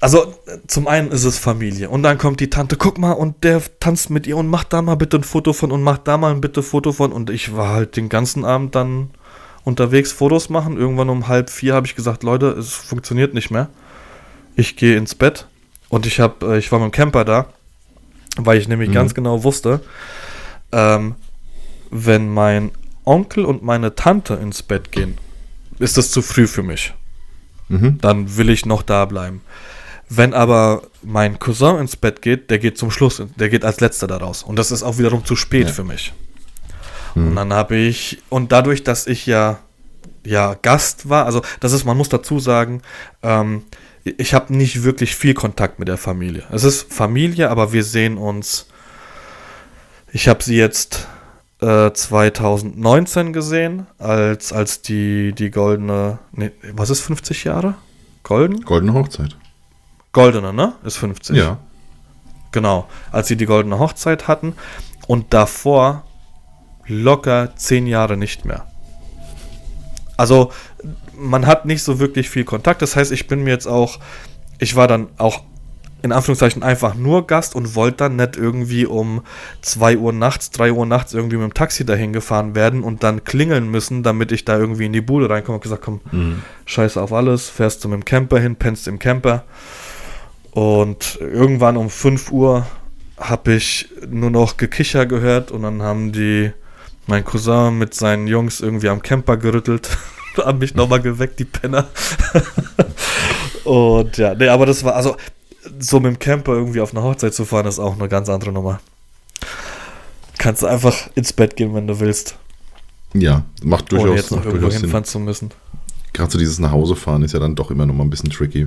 also zum einen ist es Familie und dann kommt die Tante, guck mal und der tanzt mit ihr und macht da mal bitte ein Foto von und macht da mal ein bitte Foto von und ich war halt den ganzen Abend dann unterwegs Fotos machen. Irgendwann um halb vier habe ich gesagt, Leute, es funktioniert nicht mehr. Ich gehe ins Bett und ich habe, äh, ich war mit dem Camper da, weil ich nämlich mhm. ganz genau wusste, ähm, wenn mein Onkel und meine Tante ins Bett gehen, ist das zu früh für mich. Mhm. Dann will ich noch da bleiben. Wenn aber mein Cousin ins Bett geht, der geht zum Schluss, der geht als letzter da raus. Und das ist auch wiederum zu spät ja. für mich. Mhm. Und dann habe ich, und dadurch, dass ich ja, ja Gast war, also das ist, man muss dazu sagen, ähm, ich habe nicht wirklich viel Kontakt mit der Familie. Es ist Familie, aber wir sehen uns. Ich habe sie jetzt äh, 2019 gesehen, als, als die, die goldene. Nee, was ist 50 Jahre? Golden? Goldene Hochzeit. Goldene, ne? Ist 50. Ja. Genau. Als sie die goldene Hochzeit hatten und davor locker 10 Jahre nicht mehr. Also, man hat nicht so wirklich viel Kontakt. Das heißt, ich bin mir jetzt auch. Ich war dann auch in Anführungszeichen einfach nur Gast und wollte dann nicht irgendwie um 2 Uhr nachts, 3 Uhr nachts irgendwie mit dem Taxi dahin gefahren werden und dann klingeln müssen, damit ich da irgendwie in die Bude reinkomme und gesagt, komm, mhm. scheiße auf alles, fährst du mit dem Camper hin, pennst im Camper. Und irgendwann um 5 Uhr habe ich nur noch Gekicher gehört und dann haben die, mein Cousin mit seinen Jungs irgendwie am Camper gerüttelt, haben mich nochmal geweckt, die Penner. und ja, nee, aber das war, also so mit dem Camper irgendwie auf eine Hochzeit zu fahren, ist auch eine ganz andere Nummer. Kannst einfach ins Bett gehen, wenn du willst. Ja, macht durchaus, Ohne jetzt noch irgendwo hinfahren zu müssen. Gerade so dieses Nachhausefahren ist ja dann doch immer noch mal ein bisschen tricky.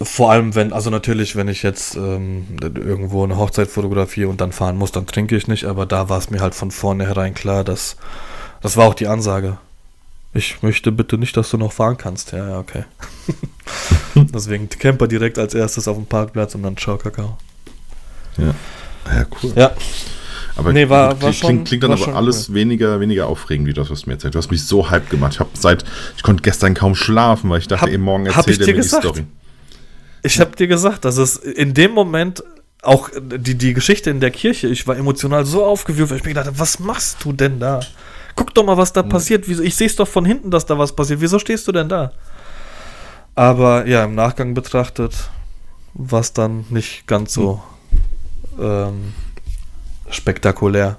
Vor allem, wenn, also natürlich, wenn ich jetzt ähm, irgendwo eine Hochzeit fotografiere und dann fahren muss, dann trinke ich nicht, aber da war es mir halt von vornherein klar, dass das war auch die Ansage. Ich möchte bitte nicht, dass du noch fahren kannst. Ja, ja, okay. Deswegen Camper direkt als erstes auf dem Parkplatz und dann Ciao Kakao. Ja. Ja, cool. Ja. Aber nee, war, klingt, war schon, klingt, klingt dann aber alles cool. weniger, weniger aufregend, wie das, was du mir erzählt. Du hast mich so hype gemacht. Ich habe seit, ich konnte gestern kaum schlafen, weil ich dachte, hab, eben morgen erzählt er mir gesagt. die Story. Ich habe dir gesagt, dass es in dem Moment auch die, die Geschichte in der Kirche, ich war emotional so aufgewühlt, weil ich mir gedacht habe, was machst du denn da? Guck doch mal, was da passiert. Ich sehe es doch von hinten, dass da was passiert. Wieso stehst du denn da? Aber ja, im Nachgang betrachtet war es dann nicht ganz so ähm, spektakulär.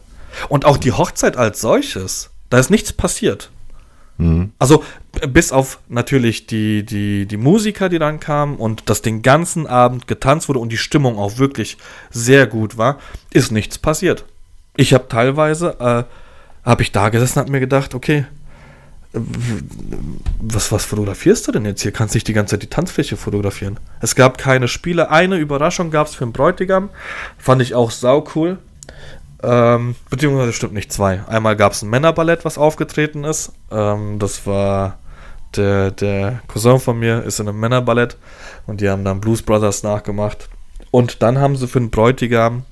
Und auch die Hochzeit als solches, da ist nichts passiert. Mhm. Also bis auf natürlich die, die, die Musiker, die dann kamen und dass den ganzen Abend getanzt wurde und die Stimmung auch wirklich sehr gut war, ist nichts passiert. Ich habe teilweise, äh, habe ich da gesessen und habe mir gedacht, okay, was, was fotografierst du denn jetzt hier? Kannst nicht die ganze Zeit die Tanzfläche fotografieren. Es gab keine Spiele. Eine Überraschung gab es für den Bräutigam. Fand ich auch sau cool. Ähm, beziehungsweise stimmt nicht zwei. Einmal gab es ein Männerballett, was aufgetreten ist. Ähm, das war der, der Cousin von mir, ist in einem Männerballett und die haben dann Blues Brothers nachgemacht. Und dann haben sie für den Bräutigam,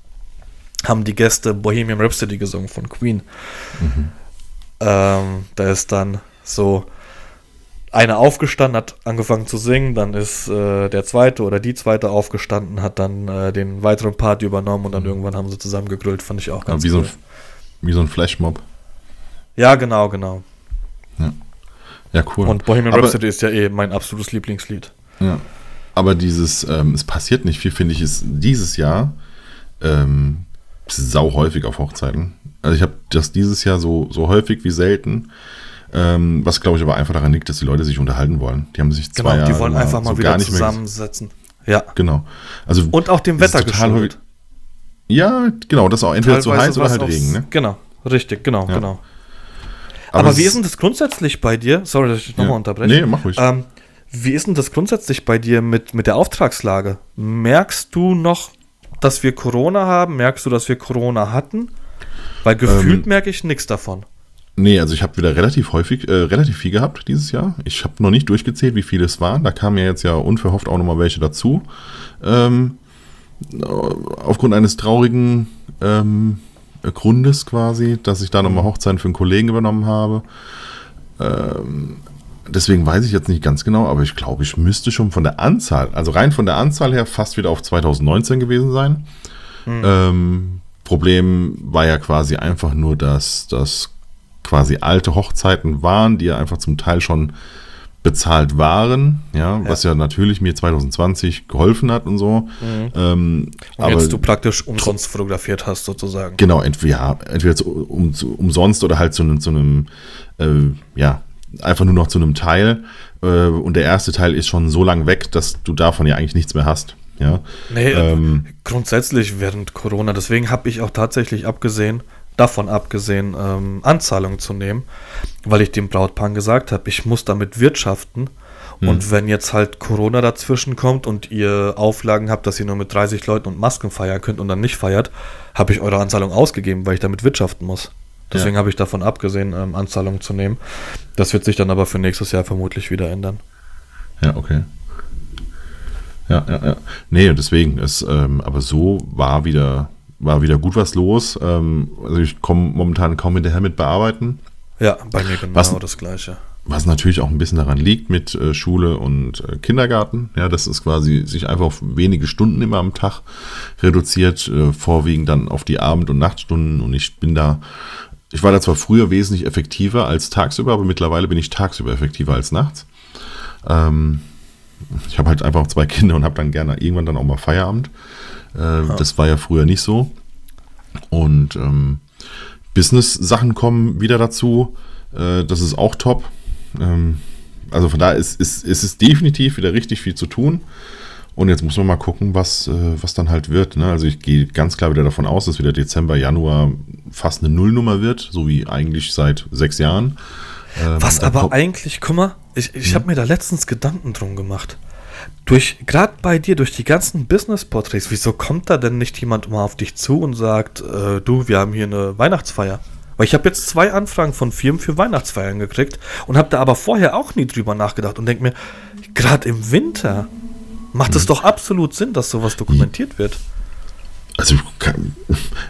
haben die Gäste Bohemian Rhapsody gesungen von Queen. Ähm, da ist dann so einer aufgestanden, hat angefangen zu singen, dann ist äh, der zweite oder die zweite aufgestanden, hat dann äh, den weiteren Part übernommen und dann irgendwann haben sie zusammen gegrillt, fand ich auch Ja, ganz wie, so cool. ein, wie so ein Flashmob. Ja, genau, genau. Ja, cool. Und Bohemian Aber- Rhapsody ist ja eh mein absolutes Lieblingslied. Ja. Aber dieses, ähm, es passiert nicht viel, finde ich, ist dieses Jahr ähm, sau häufig auf Hochzeiten. Also ich habe das dieses Jahr so, so häufig wie selten. Ähm, was glaube ich aber einfach daran liegt, dass die Leute sich unterhalten wollen. Die haben sich Genau, zwei Jahre die wollen mal einfach mal so wieder gar nicht mehr ges- zusammensetzen. Ja. Genau. Also Und auch dem ist Wetter geschuldet. Ja, genau, das auch entweder zu heiß oder halt Regen. Ne? Genau, richtig, genau, Ja. genau. Aber, es wie ist denn das grundsätzlich bei dir? Sorry, dass ich dich nochmal Ja. unterbreche. Nee, mach ruhig. Ähm, wie ist denn das grundsätzlich bei dir mit, mit der Auftragslage? Merkst du noch, dass wir Corona haben? Merkst du, dass wir Corona hatten? Weil gefühlt Ähm, merke ich nichts davon. Nee, also ich habe wieder relativ häufig, äh, relativ viel gehabt dieses Jahr. Ich habe noch nicht durchgezählt, wie viele es waren. Da kamen ja jetzt ja unverhofft auch nochmal welche dazu. Ähm, äh, aufgrund eines traurigen ähm, Grundes quasi, dass ich da nochmal Hochzeiten für einen Kollegen übernommen habe. Ähm, deswegen weiß ich jetzt nicht ganz genau, aber ich glaube, ich müsste schon von der Anzahl, also rein von der Anzahl her, fast wieder auf 2019 gewesen sein. Ähm, Problem war ja quasi einfach nur, dass das quasi alte Hochzeiten waren, die ja einfach zum Teil schon bezahlt waren, ja, was ja natürlich mir 2020 geholfen hat und so. Ähm, Und aber jetzt du praktisch umsonst fotografiert hast, sozusagen. genau, entweder, ja, entweder zu, um, zu, umsonst oder halt zu, einem- zu einem, äh, ja, einfach nur noch zu einem Teil. Äh, und der erste Teil ist schon so lang weg, dass du davon ja eigentlich nichts mehr hast. Ja. Nee, Ähm, grundsätzlich während Corona. Deswegen habe ich auch tatsächlich abgesehen, davon abgesehen, ähm, Anzahlungen zu nehmen, weil ich dem Brautpaar gesagt habe, ich muss damit wirtschaften. Hm. Und wenn jetzt halt Corona dazwischen kommt und ihr Auflagen habt, dass ihr nur mit 30 Leuten und Masken feiern könnt und dann nicht feiert, habe ich eure Anzahlung ausgegeben, weil ich damit wirtschaften muss. Deswegen habe ich davon abgesehen, ähm, Anzahlungen zu nehmen. Das wird sich dann aber für nächstes Jahr vermutlich wieder ändern. Ja, okay. Ja, ja, ja. Nee, deswegen ist, ähm, aber so war wieder, war wieder gut was los. Ähm, also ich komme momentan kaum hinterher mit bearbeiten. Ja, bei mir genau Was- das Gleiche. Was natürlich auch ein bisschen daran liegt mit äh, Schule und äh, Kindergarten. Ja, das ist quasi sich einfach auf wenige Stunden immer am Tag reduziert, äh, vorwiegend dann auf die Abend- und Nachtstunden. Und ich bin da, ich war da zwar früher wesentlich effektiver als tagsüber, aber mittlerweile bin ich tagsüber effektiver als nachts. Ähm, ich habe halt einfach auch zwei Kinder und habe dann gerne irgendwann dann auch mal Feierabend. Äh, Das war ja früher nicht so. Und ähm, Business-Sachen kommen wieder dazu. Äh, das ist auch top. Ähm, also von daher ist, ist, ist es definitiv wieder richtig viel zu tun. Und jetzt muss man mal gucken, was, äh, was dann halt wird. Ne? Also ich gehe ganz klar wieder davon aus, dass wieder Dezember, Januar fast eine Nullnummer wird, so wie eigentlich seit sechs Jahren. Ähm, Was aber eigentlich, guck mal, ich, ich habe mir da letztens Gedanken drum gemacht. Durch, gerade bei dir, durch die ganzen Business-Porträts, wieso kommt da denn nicht jemand mal auf dich zu und sagt, äh, du, wir haben hier eine Weihnachtsfeier? Weil ich habe jetzt zwei Anfragen von Firmen für Weihnachtsfeiern gekriegt und habe da aber vorher auch nie drüber nachgedacht und denke mir, gerade im Winter macht es doch absolut Sinn, dass sowas dokumentiert wird. Also,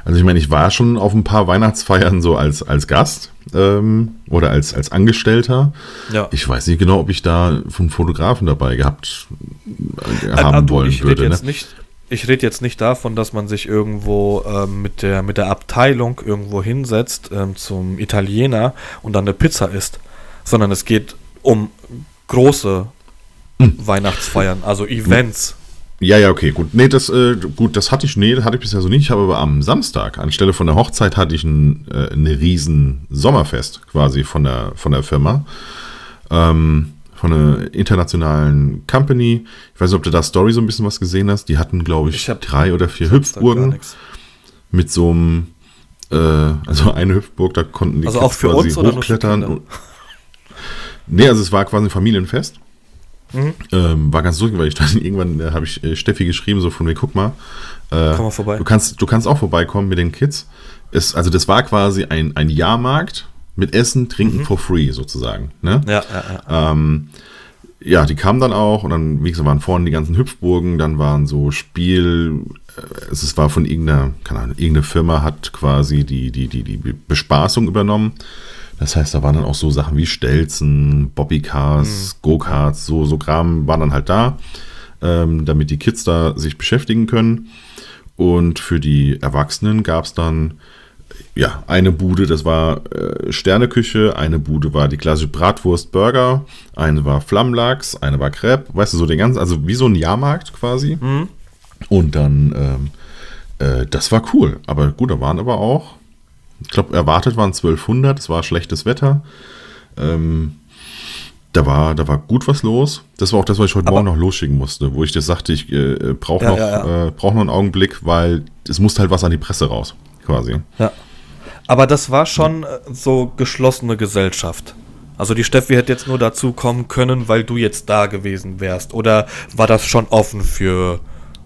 also ich meine, ich war schon auf ein paar Weihnachtsfeiern so als, als Gast ähm, oder als, als Angestellter. Ja. Ich weiß nicht genau, ob ich da von Fotografen dabei gehabt äh, Ah, haben du, wollen ich würde. rede jetzt Ne? nicht, ich rede jetzt nicht davon, dass man sich irgendwo ähm, mit, der, mit der Abteilung irgendwo hinsetzt ähm, zum Italiener und dann eine Pizza isst, sondern es geht um große Hm. Weihnachtsfeiern, also Events. Ja, ja, okay, gut. Nee, das, äh, gut, das hatte ich, nee, das hatte ich bisher so nicht. Ich habe aber am Samstag, anstelle von der Hochzeit, hatte ich ein, äh, eine riesen Sommerfest quasi von der, von der Firma. Ähm, von einer internationalen Company. Ich weiß nicht, ob du da Story so ein bisschen was gesehen hast. Die hatten, glaube ich, Ich hab- drei oder vier Hüpfburgen mit so einem, äh, also eine Hüpfburg, da konnten die Also auch für uns oder nur für hochklettern. Kinder? nee, also es war quasi ein Familienfest. Mhm. Ähm, war ganz lustig, weil ich dann irgendwann äh, habe ich äh, Steffi geschrieben, so von mir, guck mal, äh, Komm mal vorbei. Du kannst, du kannst auch vorbeikommen mit den Kids. Es, also das war quasi ein, ein Jahrmarkt mit Essen, Mhm. Trinken for free sozusagen. Ne? Ja, ja, ja. Ähm, ja, die kamen dann auch und dann, wie gesagt, waren vorne die ganzen Hüpfburgen, dann waren so Spiel, äh, es war von irgendeiner, keine Ahnung, irgendeine Firma hat quasi die, die, die, die Bespaßung übernommen. Das heißt, da waren dann auch so Sachen wie Stelzen, Bobbycars, Go-Karts, so, so Kram waren dann halt da, ähm, damit die Kids da sich beschäftigen können. Und für die Erwachsenen gab es dann ja, eine Bude, das war äh, Sterneküche, eine Bude war die klassische Bratwurst Burger, eine war Flammlachs, eine war Crepe, weißt du, so den ganzen, also wie so ein Jahrmarkt quasi. Und dann, ähm, äh, das war cool. Aber gut, da waren aber auch, ich glaube, erwartet waren 1200, es war schlechtes Wetter. Ähm, da war, da war gut was los. Das war auch das, was ich heute Aber- Morgen noch losschicken musste, wo ich dir sagte, ich äh, brauche Ja, noch, ja, ja. Äh, brauch noch einen Augenblick, weil es musste halt was an die Presse raus, quasi. Ja. Aber das war schon äh, so geschlossene Gesellschaft. Also die Steffi hätte jetzt nur dazu kommen können, weil du jetzt da gewesen wärst. Oder war das schon offen für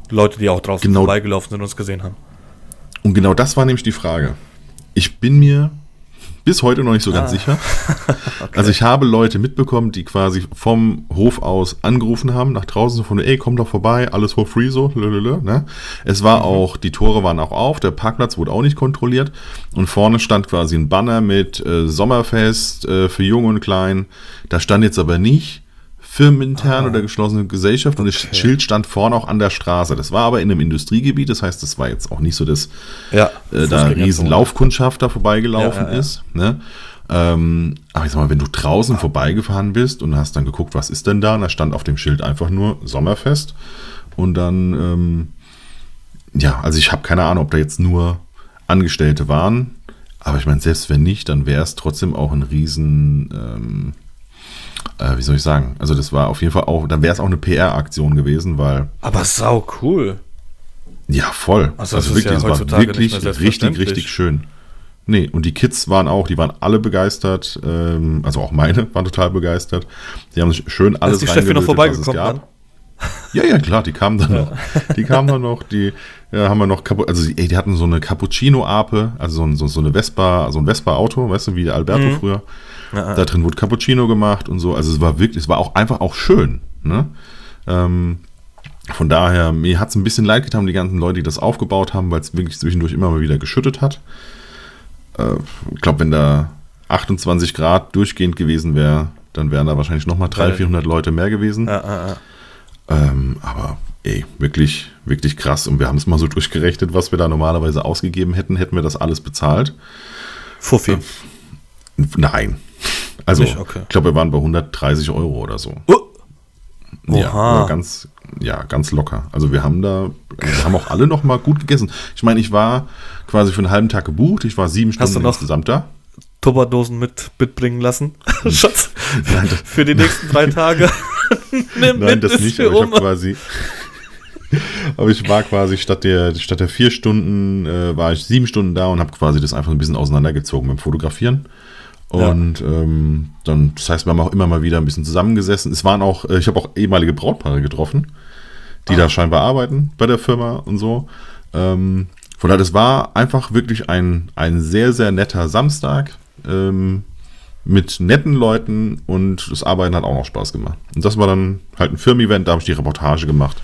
Leute, die auch draußen Genau. vorbeigelaufen sind und uns gesehen haben? Und genau das war nämlich die Frage. Ich bin mir bis heute noch nicht so ganz Ah. sicher. Also ich habe Leute mitbekommen, die quasi vom Hof aus angerufen haben, nach draußen so von, ey, komm doch vorbei, alles for free so. Lelele, ne? Es war auch, die Tore waren auch auf, der Parkplatz wurde auch nicht kontrolliert und vorne stand quasi ein Banner mit äh, Sommerfest äh, für Jung und Klein. Da stand jetzt aber nicht firmenintern oder geschlossene Gesellschaft und das Okay. Schild stand vorne auch an der Straße. Das war aber in einem Industriegebiet, das heißt, das war jetzt auch nicht so das Ja. äh, da riesen Laufkundschaft da vorbeigelaufen ja, ja. ist. Ne? Ähm, aber ich sag mal, wenn du draußen vorbeigefahren bist und hast dann geguckt, was ist denn da, und da stand auf dem Schild einfach nur Sommerfest. Und dann, ähm, ja, also ich habe keine Ahnung, ob da jetzt nur Angestellte waren. Aber ich meine, selbst wenn nicht, dann wäre es trotzdem auch ein riesen, ähm, äh, wie soll ich sagen? Also das war auf jeden Fall auch, dann wäre es auch eine PR-Aktion gewesen, weil Aber sau cool. ja, voll. Also Also, das wirklich, ja es war wirklich richtig, richtig schön. Nee, und die Kids waren auch, die waren alle begeistert, ähm, also auch meine waren total begeistert. Die haben sich schön alles ist die Steffi noch was vorbeigekommen gab. dann? Ja, ja, klar, die kamen dann noch. Die kamen dann noch, die ja, haben wir noch, also ey, die hatten so eine Cappuccino-Ape, also so, ein- so, so eine Vespa, so ein Vespa-Auto, weißt du, wie der Alberto Mhm. früher. Da drin wurde Cappuccino gemacht und so. Also es war wirklich, es war auch einfach auch schön. Ne? Ähm, von daher, mir hat es ein bisschen leid getan, die ganzen Leute, die das aufgebaut haben, weil es wirklich zwischendurch immer mal wieder geschüttet hat. Äh, ich glaube, wenn da 28 Grad durchgehend gewesen wäre, dann wären da wahrscheinlich nochmal 300, Weil- 400 Leute mehr gewesen. Ja, ja, ja. Ähm, aber ey, wirklich, wirklich krass. Und wir haben es mal so durchgerechnet, was wir da normalerweise ausgegeben hätten, hätten wir das alles bezahlt. Fuffi. Nein. Also, Nicht? Okay. ich glaube, wir waren bei 130 Euro oder so. Oh. Ja, ganz, ja, ganz locker. Also wir haben da, wir haben auch alle noch mal gut gegessen. Ich meine, ich war quasi für einen halben Tag gebucht. Ich war sieben Hast du Stunden noch- insgesamt da. Tupperdosen mit mitbringen lassen. Schatz. Nein, das- Für die nächsten drei Tage. Nimm Nein, das nicht, aber ich habe quasi. aber ich war quasi statt der, statt der vier Stunden, äh, war ich sieben Stunden da und habe quasi das einfach ein bisschen auseinandergezogen beim Fotografieren. Und ähm, dann, das heißt, wir haben auch immer mal wieder ein bisschen zusammengesessen. Es waren auch, äh, ich habe auch ehemalige Brautpaare getroffen, die da scheinbar arbeiten bei der Firma und so. Ähm, von daher, das war einfach wirklich ein, ein sehr, sehr netter Samstag. Ähm, mit netten Leuten und das Arbeiten hat auch noch Spaß gemacht. Und das war dann halt ein Firmen-Event, da habe ich die Reportage gemacht.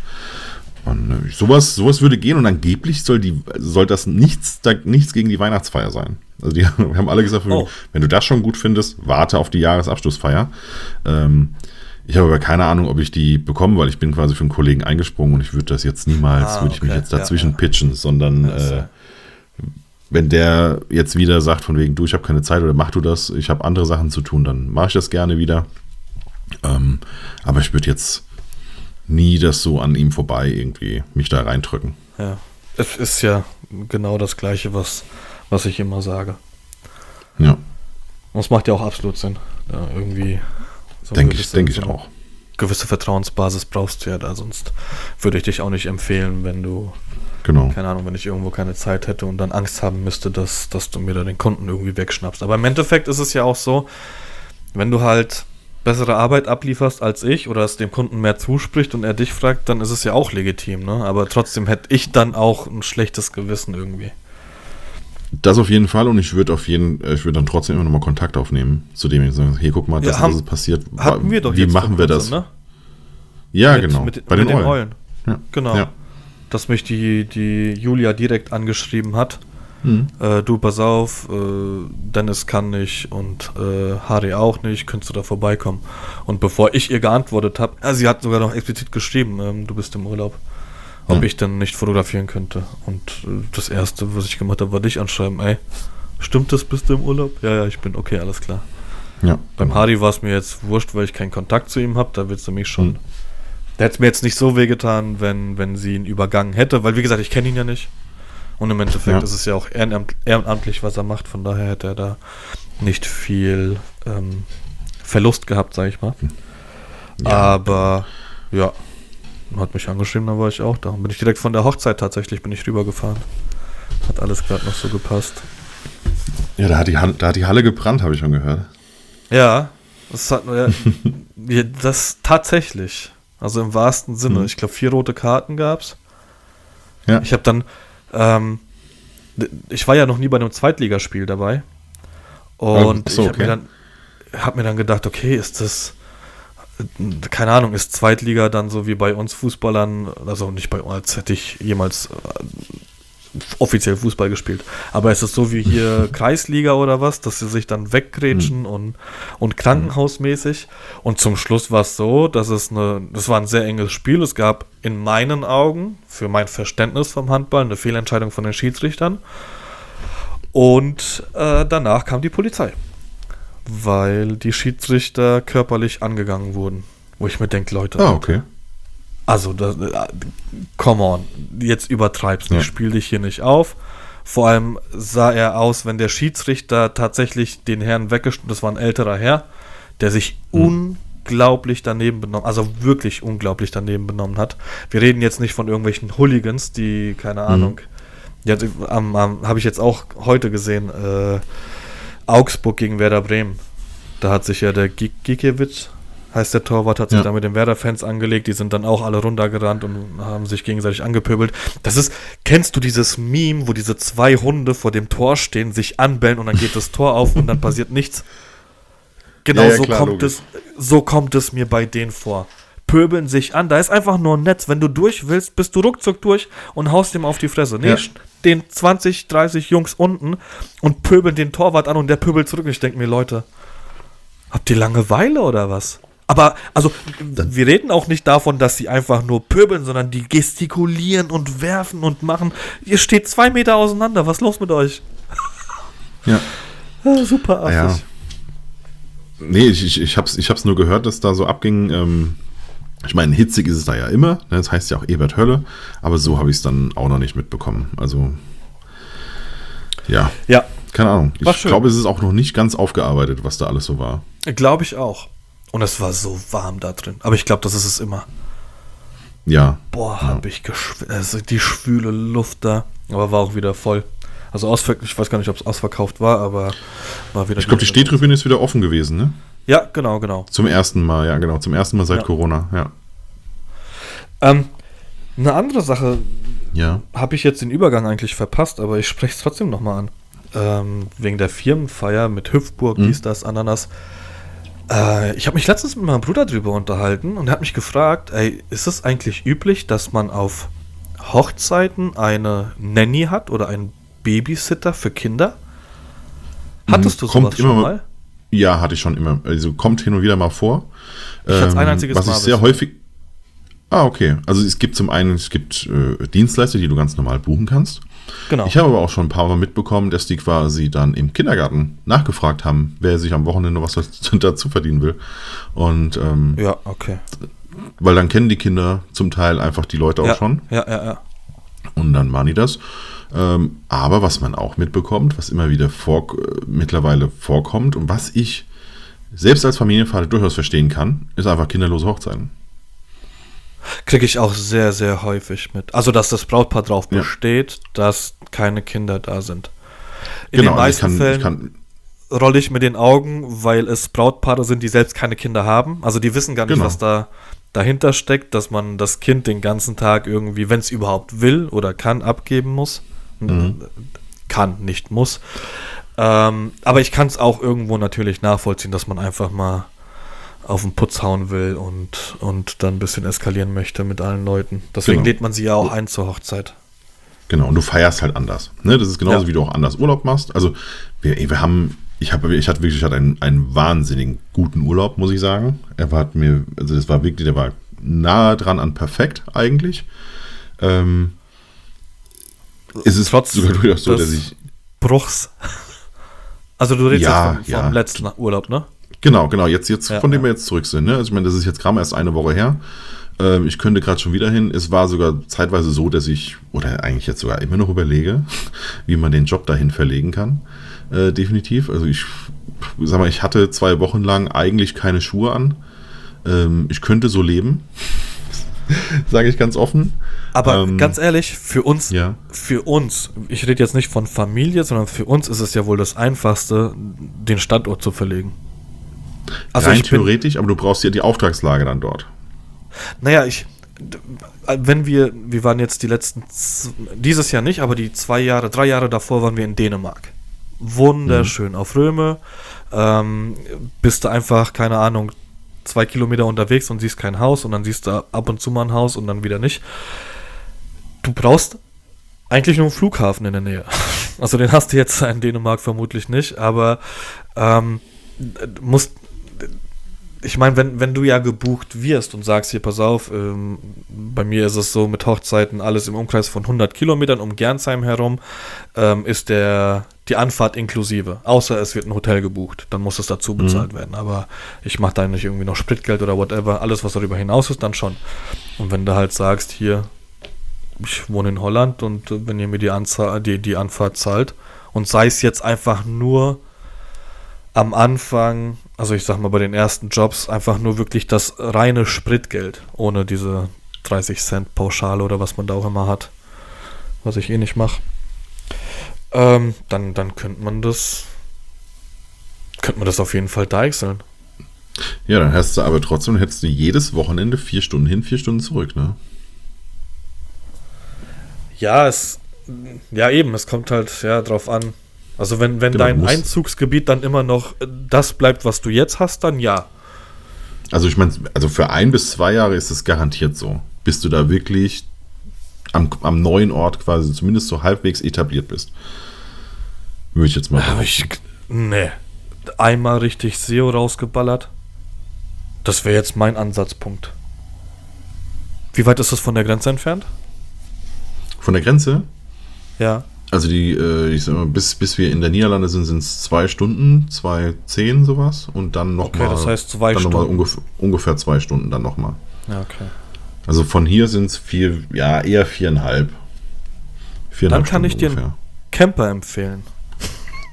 Und äh, sowas, sowas würde gehen und angeblich soll, die, soll das nichts, da, nichts gegen die Weihnachtsfeier sein. Also die haben alle gesagt, Oh. wenn du das schon gut findest, warte auf die Jahresabschlussfeier. Ähm, ich habe aber keine Ahnung, ob ich die bekomme, weil ich bin quasi für einen Kollegen eingesprungen und ich würde das jetzt niemals, Ah, würde ich mich okay. jetzt dazwischen Ja, ja. pitchen, sondern äh, wenn der jetzt wieder sagt, von wegen, du, ich habe keine Zeit oder mach du das, ich habe andere Sachen zu tun, dann mache ich das gerne wieder. Ähm, aber ich würde jetzt, nie das so an ihm vorbei irgendwie mich da reindrücken. Ja. Es ist ja genau das Gleiche, was, was ich immer sage. Ja. Und es macht ja auch absolut Sinn. Da irgendwie so denke ich, denke ich auch. Gewisse Vertrauensbasis brauchst du ja da, sonst würde ich dich auch nicht empfehlen, wenn du, genau. keine Ahnung, wenn ich irgendwo keine Zeit hätte und dann Angst haben müsste, dass, dass du mir da den Kunden irgendwie wegschnappst. Aber im Endeffekt ist es ja auch so, wenn du halt bessere Arbeit ablieferst als ich oder es dem Kunden mehr zuspricht und er dich fragt, dann ist es ja auch legitim, ne? Aber trotzdem hätte ich dann auch ein schlechtes Gewissen irgendwie. Das auf jeden Fall und ich würde auf jeden, ich würde dann trotzdem immer nochmal Kontakt aufnehmen zu dem und sagen, hey, guck mal, das, ja, haben, das ist passiert. Hatten wir doch Wie machen wir das? Ne? Ja, mit, genau. Mit, bei mit den, Eulen. Eulen. Ja. Genau. Ja. Dass mich die, die Julia direkt angeschrieben hat. Mhm. Äh, du, pass auf, äh, Dennis kann nicht und äh, Harry auch nicht, könntest du da vorbeikommen? Und bevor ich ihr geantwortet habe, äh, sie hat sogar noch explizit geschrieben, ähm, du bist im Urlaub ob ich dann nicht fotografieren könnte. Und äh, das erste, was ich gemacht habe, war dich anschreiben, ey, stimmt das, bist du im Urlaub? Ja, ja, ich bin, okay, alles klar. Ja. Beim Hardy war es mir jetzt wurscht, weil ich keinen Kontakt zu ihm habe, da willst du mich schon. Mhm. Der hätte mir jetzt nicht so wehgetan, wenn, wenn sie ihn übergangen hätte, weil wie gesagt, ich kenne ihn ja nicht. Und im Endeffekt ja. ist es ja auch ehrenamt, ehrenamtlich, was er macht, von daher hätte er da nicht viel ähm, Verlust gehabt, sag ich mal. Ja. Aber ja, hat mich angeschrieben, dann war ich auch da. Bin ich direkt von der Hochzeit tatsächlich, bin ich rübergefahren. Hat alles gerade noch so gepasst. Ja, da hat die, Halle, da hat die Halle gebrannt, habe ich schon gehört. Ja, das hat ja, das tatsächlich. Also im wahrsten Sinne. Mhm. Ich glaube, vier rote Karten gab es. Ja. Ich habe dann, ähm, ich war ja noch nie bei einem Zweitligaspiel dabei. Und so, ich habe okay. mir, dann, hab mir dann gedacht, okay, ist das keine Ahnung, ist Zweitliga dann so wie bei uns Fußballern, also nicht bei uns, als hätte ich jemals äh, offiziell Fußball gespielt. Aber ist es so wie hier Kreisliga oder was, dass sie sich dann weggrätschen mhm. und, und krankenhausmäßig. Und zum Schluss war es so, dass es eine, das war ein sehr enges Spiel. Es gab in meinen Augen, für mein Verständnis vom Handball, eine Fehlentscheidung von den Schiedsrichtern. Und äh, danach kam die Polizei weil die Schiedsrichter körperlich angegangen wurden. Wo ich mir denke, Leute. Ah, okay. Also, das, äh, come on, jetzt übertreibst. Ja. Ich spiele dich hier nicht auf. Vor allem sah er aus, wenn der Schiedsrichter tatsächlich den Herrn weggeschnitten, das war ein älterer Herr, der sich hm. unglaublich daneben benommen, also wirklich unglaublich daneben benommen hat. Wir reden jetzt nicht von irgendwelchen Hooligans, die, keine hm. Ahnung, ja, ähm, ähm, habe ich jetzt auch heute gesehen, äh, Augsburg gegen Werder Bremen. Da hat sich ja der Gikiewicz, heißt der Torwart, hat sich ja. da mit den Werder-Fans angelegt. Die sind dann auch alle runtergerannt und haben sich gegenseitig angepöbelt. Das ist, kennst du dieses Meme, wo diese zwei Hunde vor dem Tor stehen, sich anbellen und dann geht das Tor auf und dann passiert nichts? Genau ja, ja, so, klar, kommt es, so kommt es mir bei denen vor. Pöbeln sich an, da ist einfach nur ein Netz. Wenn du durch willst, bist du ruckzuck durch und haust ihm auf die Fresse. Nee, den 20, 30 Jungs unten und pöbeln den Torwart an und der pöbelt zurück. Und ich denke mir, Leute, habt ihr Langeweile oder was? Aber, also, wir reden auch nicht davon, dass sie einfach nur pöbeln, sondern die gestikulieren und werfen und machen. Ihr steht zwei Meter auseinander. Was ist los mit euch? Ja. Ah, super affig. Ja. Nee, ich, ich, ich, hab's, ich hab's nur gehört, dass da so abging. Ähm, ich meine, hitzig ist es da ja immer. Ne? Das heißt ja auch Ebert Hölle. Aber so habe ich es dann auch noch nicht mitbekommen. Also, ja. Ja. Keine Ahnung. Ich glaube, es ist auch noch nicht ganz aufgearbeitet, was da alles so war. Glaube ich auch. Und es war so warm da drin. Aber ich glaube, das ist es immer. Ja. Boah, ja. habe ich also die schwüle Luft da. Aber war auch wieder voll. Also ich weiß gar nicht, ob es ausverkauft war, aber war wieder. Ich glaube, die Stehtribüne ist wieder offen gewesen, ne? Ja, genau, genau. Zum ersten Mal, ja, genau. Zum ersten Mal seit ja. Corona, ja. Ähm, eine andere Sache ja. habe ich jetzt den Übergang eigentlich verpasst, aber ich spreche es trotzdem nochmal an. Ähm, wegen der Firmenfeier mit Hüpfburg, mhm. dies, das, Ananas. Äh, ich habe mich letztens mit meinem Bruder drüber unterhalten und er hat mich gefragt, ey, ist es eigentlich üblich, dass man auf Hochzeiten eine Nanny hat oder einen Babysitter für Kinder? Hattest du sowas schon mal? Ja, hatte ich schon immer. Also kommt hin und wieder mal vor. Ich ähm, ein einziges was Mal. Was ich sehr häufig. Ah, okay. Also es gibt zum einen, es gibt äh, Dienstleister, die du ganz normal buchen kannst. Genau. Ich habe aber auch schon ein paar Mal mitbekommen, dass die quasi dann im Kindergarten nachgefragt haben, wer sich am Wochenende was dazu verdienen will. Und ähm, ja, okay. weil dann kennen die Kinder zum Teil einfach die Leute auch ja, schon. Ja, ja, ja. Und dann machen die das. Ähm, aber was man auch mitbekommt, was immer wieder vor, äh, mittlerweile vorkommt und was ich selbst als Familienvater durchaus verstehen kann, ist einfach kinderlose Hochzeiten. Kriege ich auch sehr, sehr häufig mit. Also, dass das Brautpaar darauf Ja. besteht, dass keine Kinder da sind. In genau, den also ich meisten kann, ich Fällen kann, rolle ich mit den Augen, weil es Brautpaare sind, die selbst keine Kinder haben. Also die wissen gar nicht, Genau. was da dahinter steckt, dass man das Kind den ganzen Tag irgendwie, wenn es überhaupt will oder kann, abgeben muss. Mhm. Kann, nicht muss. Ähm, aber ich kann es auch irgendwo natürlich nachvollziehen, dass man einfach mal auf den Putz hauen will und, und dann ein bisschen eskalieren möchte mit allen Leuten. Deswegen Genau. lädt man sie ja auch ein zur Hochzeit. Genau, und du feierst halt anders. Ne? Das ist genauso, Ja. wie du auch anders Urlaub machst. Also, wir, wir haben, ich habe, ich hatte wirklich, ich hatte einen, einen wahnsinnigen guten Urlaub, muss ich sagen. Er war hat mir, also das war wirklich, der war nahe dran an perfekt eigentlich. Ähm, es ist Trotz sogar durchaus so, dass ich, Bruchs. Also du redest Ja, jetzt vom, vom ja. letzten Urlaub, ne? genau, genau, jetzt, jetzt Ja, von dem wir jetzt zurück sind. Ne? Also ich meine, das ist jetzt gerade erst eine Woche her. Ähm, ich könnte gerade schon wieder hin. Es war sogar zeitweise so, dass ich, oder eigentlich jetzt sogar immer noch überlege, wie man den Job dahin verlegen kann. Äh, definitiv. Also ich sag mal, ich hatte zwei Wochen lang eigentlich keine Schuhe an. Ähm, ich könnte so leben. Sage ich ganz offen. Aber Ähm, ganz ehrlich, für uns, Ja. für uns, ich rede jetzt nicht von Familie, sondern für uns ist es ja wohl das Einfachste, den Standort zu verlegen. Also Rein ich bin, theoretisch, aber du brauchst ja die Auftragslage dann dort. naja, ich, wenn wir, wir waren jetzt die letzten, dieses Jahr nicht, aber die zwei Jahre, drei Jahre davor waren wir in Dänemark. Wunderschön auf Röme. Ähm, bist du einfach, keine Ahnung, zwei Kilometer unterwegs und siehst kein Haus und dann siehst du ab und zu mal ein Haus und dann wieder nicht. Du brauchst eigentlich nur einen Flughafen in der Nähe. Also den hast du jetzt in Dänemark vermutlich nicht, aber ähm, musst ich meine, wenn, wenn du ja gebucht wirst und sagst, hier, pass auf, ähm, bei mir ist es so mit Hochzeiten alles im Umkreis von 100 Kilometern um Gernsheim herum, ähm, ist der, die Anfahrt inklusive. Außer es wird ein Hotel gebucht, dann muss es dazu bezahlt werden. Aber ich mache da nicht irgendwie noch Spritgeld oder whatever. Alles, was darüber hinaus ist, dann schon. Und wenn du halt sagst, hier, ich wohne in Holland und äh, wenn ihr mir die, Anzahl, die, die Anfahrt zahlt und sei es jetzt einfach nur am Anfang, also ich sag mal bei den ersten Jobs, einfach nur wirklich das reine Spritgeld, ohne diese 30 Cent Pauschale oder was man da auch immer hat, was ich eh nicht mache. Ähm, dann, dann könnte man das, könnte man das auf jeden Fall deichseln. Ja, dann hast du aber trotzdem, hättest du jedes Wochenende vier Stunden hin, vier Stunden zurück, ne? Ja, es, ja eben, es kommt halt ja drauf an. Also wenn, wenn Genau, dein Einzugsgebiet dann immer noch äh, das bleibt, was du jetzt hast, dann ja. Also ich meine, also für ein bis zwei Jahre ist es garantiert so, bis du da wirklich am, am neuen Ort quasi zumindest so halbwegs etabliert bist. Würde ich jetzt mal ich, nee, einmal richtig SEO rausgeballert. Das wäre jetzt mein Ansatzpunkt. Wie weit ist das von der Grenze entfernt? Von der Grenze, Ja. Also die, äh, ich sag mal, bis, bis wir in der Niederlande sind, sind es zwei Stunden, zwei zehn sowas und dann Okay, nochmal. das heißt zwei dann noch mal Stunden. ungefähr, ungefähr zwei Stunden dann nochmal. Ja, okay. Also von hier sind es vier, ja, eher viereinhalb. Viereinhalb Dann kann ich dir Stunden einen Camper empfehlen.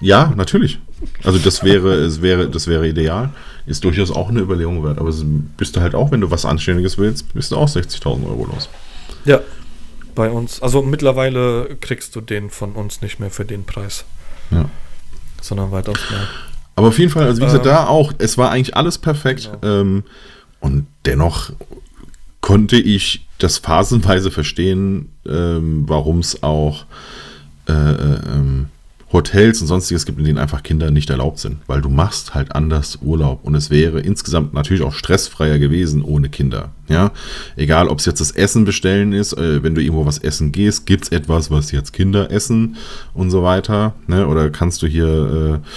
Ja, natürlich. Also das wäre, es wäre, das wäre ideal. Ist durchaus auch eine Überlegung wert. Aber bist du halt auch, wenn du was Anständiges willst, bist du auch 60.000 Euro los. Ja. Bei uns. Also mittlerweile kriegst du den von uns nicht mehr für den Preis, Ja. sondern weitaus mehr. Aber auf jeden Fall, also wie gesagt, Ähm, da auch, es war eigentlich alles perfekt. Ähm, und dennoch konnte ich das phasenweise verstehen, ähm, warum es auch äh, äh, ähm, Hotels und sonstiges gibt, in denen einfach Kinder nicht erlaubt sind. Weil du machst halt anders Urlaub. Und es wäre insgesamt natürlich auch stressfreier gewesen ohne Kinder. Ja, egal ob es jetzt das Essen bestellen ist, äh, wenn du irgendwo was essen gehst, gibt es etwas, was jetzt Kinder essen und so weiter. Ne? Oder kannst du hier, äh,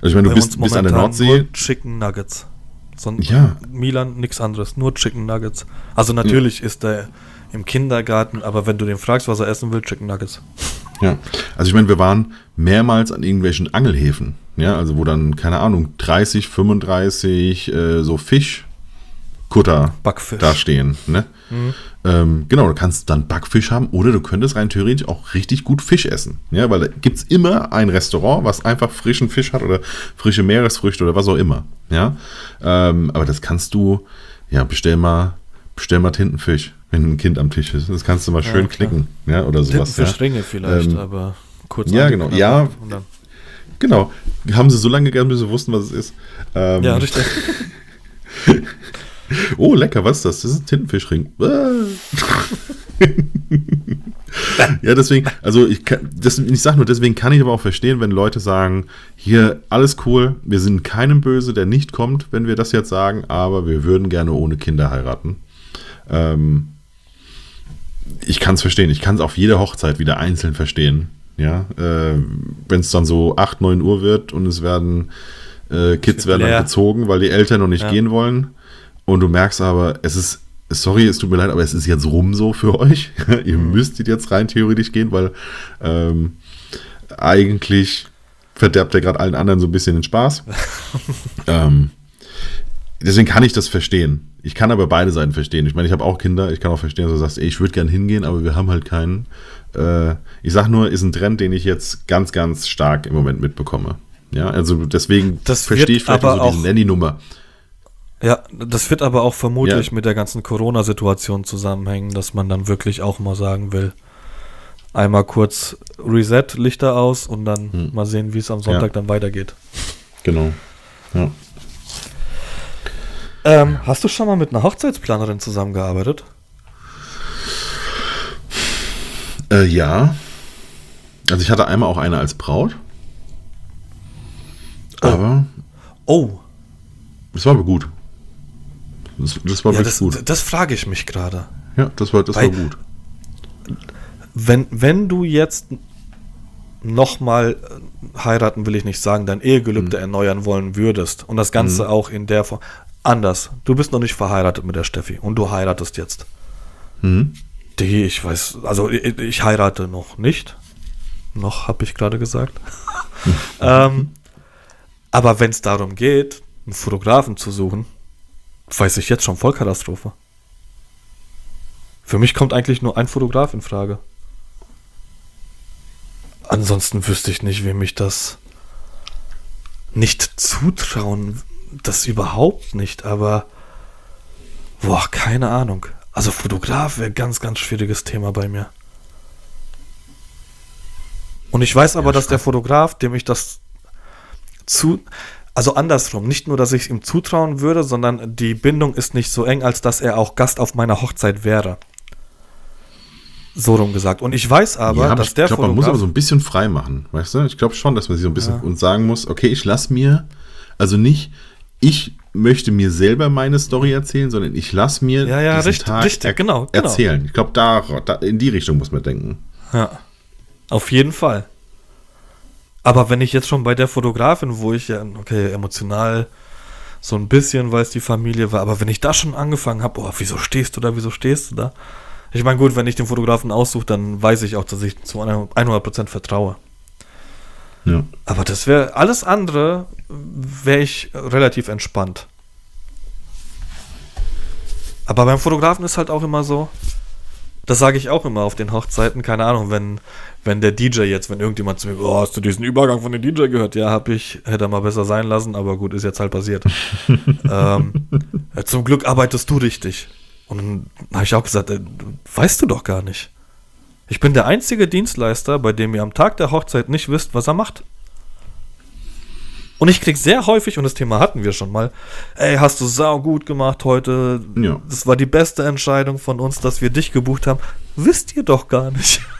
also ich meine, du bist, bist an der Nordsee. Nur Chicken Nuggets. Sonst Ja. Milan nichts anderes, nur Chicken Nuggets. Also natürlich ist er im Kindergarten, aber wenn du den fragst, was er essen will, Chicken Nuggets. Ja, also ich meine, wir waren mehrmals an irgendwelchen Angelhäfen, ja, also wo dann, keine Ahnung, 30, 35 äh, so Fischkutter Kutter Backfisch. da stehen. Ne? Ähm, genau, du kannst dann Backfisch haben oder du könntest rein theoretisch auch richtig gut Fisch essen. Ja, weil da gibt es immer ein Restaurant, was einfach frischen Fisch hat oder frische Meeresfrüchte oder was auch immer. Ja, ähm, aber das kannst du, ja, bestell mal, bestell mal Tintenfisch, wenn ein Kind am Tisch ist. Das kannst du mal schön klar. knicken, ja, oder sowas. Ja. Tintenfischringe vielleicht, Ähm, aber kurz ja, genau. Ja. und dann- Genau, haben sie so lange gegessen, bis sie wussten, was es ist. Ähm, ja, richtig. Oh, lecker, was ist das? Das ist ein Tintenfischring. Ah. ja, deswegen, also ich, kann, das, ich sag nur, deswegen kann ich aber auch verstehen, wenn Leute sagen, hier, alles cool, wir sind keinem böse, der nicht kommt, wenn wir das jetzt sagen, aber wir würden gerne ohne Kinder heiraten. Ähm, ich kann es verstehen. Ich kann es auf jeder Hochzeit wieder einzeln verstehen. Ja, äh, wenn es dann so 8, 9 Uhr wird und es werden äh, Kids werden dann gezogen, weil die Eltern noch nicht Ja. gehen wollen. Und du merkst aber, es ist, sorry, es tut mir leid, aber es ist jetzt rum so für euch. Ihr Mhm. müsstet jetzt rein theoretisch gehen, weil ähm, eigentlich verderbt er gerade allen anderen so ein bisschen den Spaß. ähm, deswegen kann ich das verstehen. Ich kann aber beide Seiten verstehen. Ich meine, ich habe auch Kinder. Ich kann auch verstehen, dass du sagst, ey, ich würde gern hingehen, aber wir haben halt keinen. Äh, ich sag nur, ist ein Trend, den ich jetzt ganz, ganz stark im Moment mitbekomme. Ja, also deswegen Das verstehe ich vielleicht aber so diese auch- Nanny-Nummer. Ja, das wird aber auch vermutlich Ja. mit der ganzen Corona-Situation zusammenhängen, dass man dann wirklich auch mal sagen will, einmal kurz Reset, Lichter aus und dann Hm. mal sehen, wie es am Sonntag Ja. dann weitergeht. Genau. Ja. Ähm, hast du schon mal mit einer Hochzeitsplanerin zusammengearbeitet? Äh, ja. Also ich hatte einmal auch eine als Braut. Aber Oh, es war aber gut. Das, das war ja, wirklich das, gut. das frage ich mich gerade. Ja, das war, das Bei- war gut. Wenn, wenn du jetzt nochmal heiraten, will ich nicht sagen, dein Ehegelübde erneuern wollen würdest und das Ganze auch in der Form. Anders. Du bist noch nicht verheiratet mit der Steffi und du heiratest jetzt. Mhm. Die, ich weiß, also ich, ich heirate noch nicht. Noch, habe ich gerade gesagt. ähm, aber wenn es darum geht, einen Fotografen zu suchen, weiß ich jetzt schon Vollkatastrophe. Für mich kommt eigentlich nur ein Fotograf in Frage. Ansonsten wüsste ich nicht, wem ich das nicht zutrauen, das überhaupt nicht, aber boah, keine Ahnung. Also Fotograf wäre ganz, ganz schwieriges Thema bei mir. Und ich weiß aber, Ja, dass der Fotograf, dem ich das zu, also andersrum, nicht nur, dass ich es ihm zutrauen würde, sondern die Bindung ist nicht so eng, als dass er auch Gast auf meiner Hochzeit wäre. So rum gesagt. Und ich weiß aber, ja, aber dass ich der glaube, man Fotograf muss aber so ein bisschen frei machen, weißt du? Ich glaube schon, dass man sich so ein bisschen und sagen muss, okay, ich lasse mir, also nicht, ich möchte mir selber meine Story erzählen, sondern ich lasse mir Ja, ja, diesen richtig, Tag richtig, er genau, genau. erzählen. Ich glaube, da, da, in die Richtung muss man denken. Ja, auf jeden Fall. Aber wenn ich jetzt schon bei der Fotografin, wo ich ja, okay, emotional so ein bisschen, weil es die Familie war, aber wenn ich da schon angefangen habe, oh, wieso stehst du da, wieso stehst du da? Ich meine, gut, wenn ich den Fotografen aussuche, dann weiß ich auch, dass ich zu 100% vertraue. Ja. Aber das wäre, alles andere wäre ich relativ entspannt. Aber beim Fotografen ist halt auch immer so, das sage ich auch immer auf den Hochzeiten, keine Ahnung, wenn, wenn der DJ jetzt, wenn irgendjemand zu mir, oh, hast du diesen Übergang von dem DJ gehört? Ja, hab ich, hätte er mal besser sein lassen, aber gut, ist jetzt halt passiert. ähm, zum Glück arbeitest du richtig. Und dann habe ich auch gesagt, äh, weißt du doch gar nicht. Ich bin der einzige Dienstleister, bei dem ihr am Tag der Hochzeit nicht wisst, was er macht. Und ich krieg sehr häufig, und das Thema hatten wir schon mal, ey, hast du sau gut gemacht heute. Ja. Das war die beste Entscheidung von uns, dass wir dich gebucht haben. Wisst ihr doch gar nicht.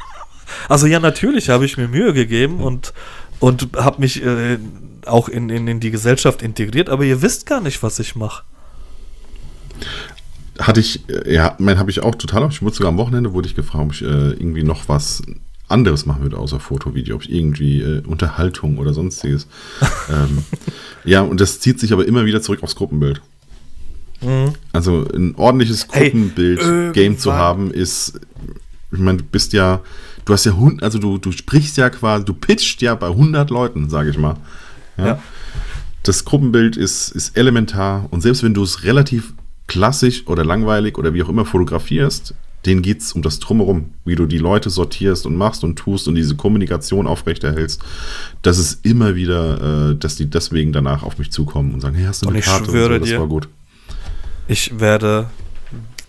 Also ja, natürlich habe ich mir Mühe gegeben und, und habe mich äh, auch in, in, in die Gesellschaft integriert, aber ihr wisst gar nicht, was ich mache. Hatte ich, äh, ja, mein habe ich auch total. Ich wurde sogar am Wochenende wurde ich gefragt, ob ich äh, irgendwie noch was anderes machen würde außer Foto, Video, ob ich irgendwie äh, Unterhaltung oder sonstiges. ähm, ja, und das zieht sich aber immer wieder zurück aufs Gruppenbild. Also ein ordentliches Mhm. Gruppenbild-Game zu irgendwann- haben, ist, ich meine, du bist ja, du hast ja, hund, also du, du sprichst ja quasi, du pitcht ja bei 100 Leuten, sage ich mal. Ja. Ja. Das Gruppenbild ist, ist elementar und selbst wenn du es relativ klassisch oder langweilig oder wie auch immer fotografierst, denen geht es um das Drumherum, wie du die Leute sortierst und machst und tust und diese Kommunikation aufrechterhältst. Das ist immer wieder, äh, dass die deswegen danach auf mich zukommen und sagen, hey, hast du eine Und ich Karte? schwöre und so, das dir, war gut. Ich werde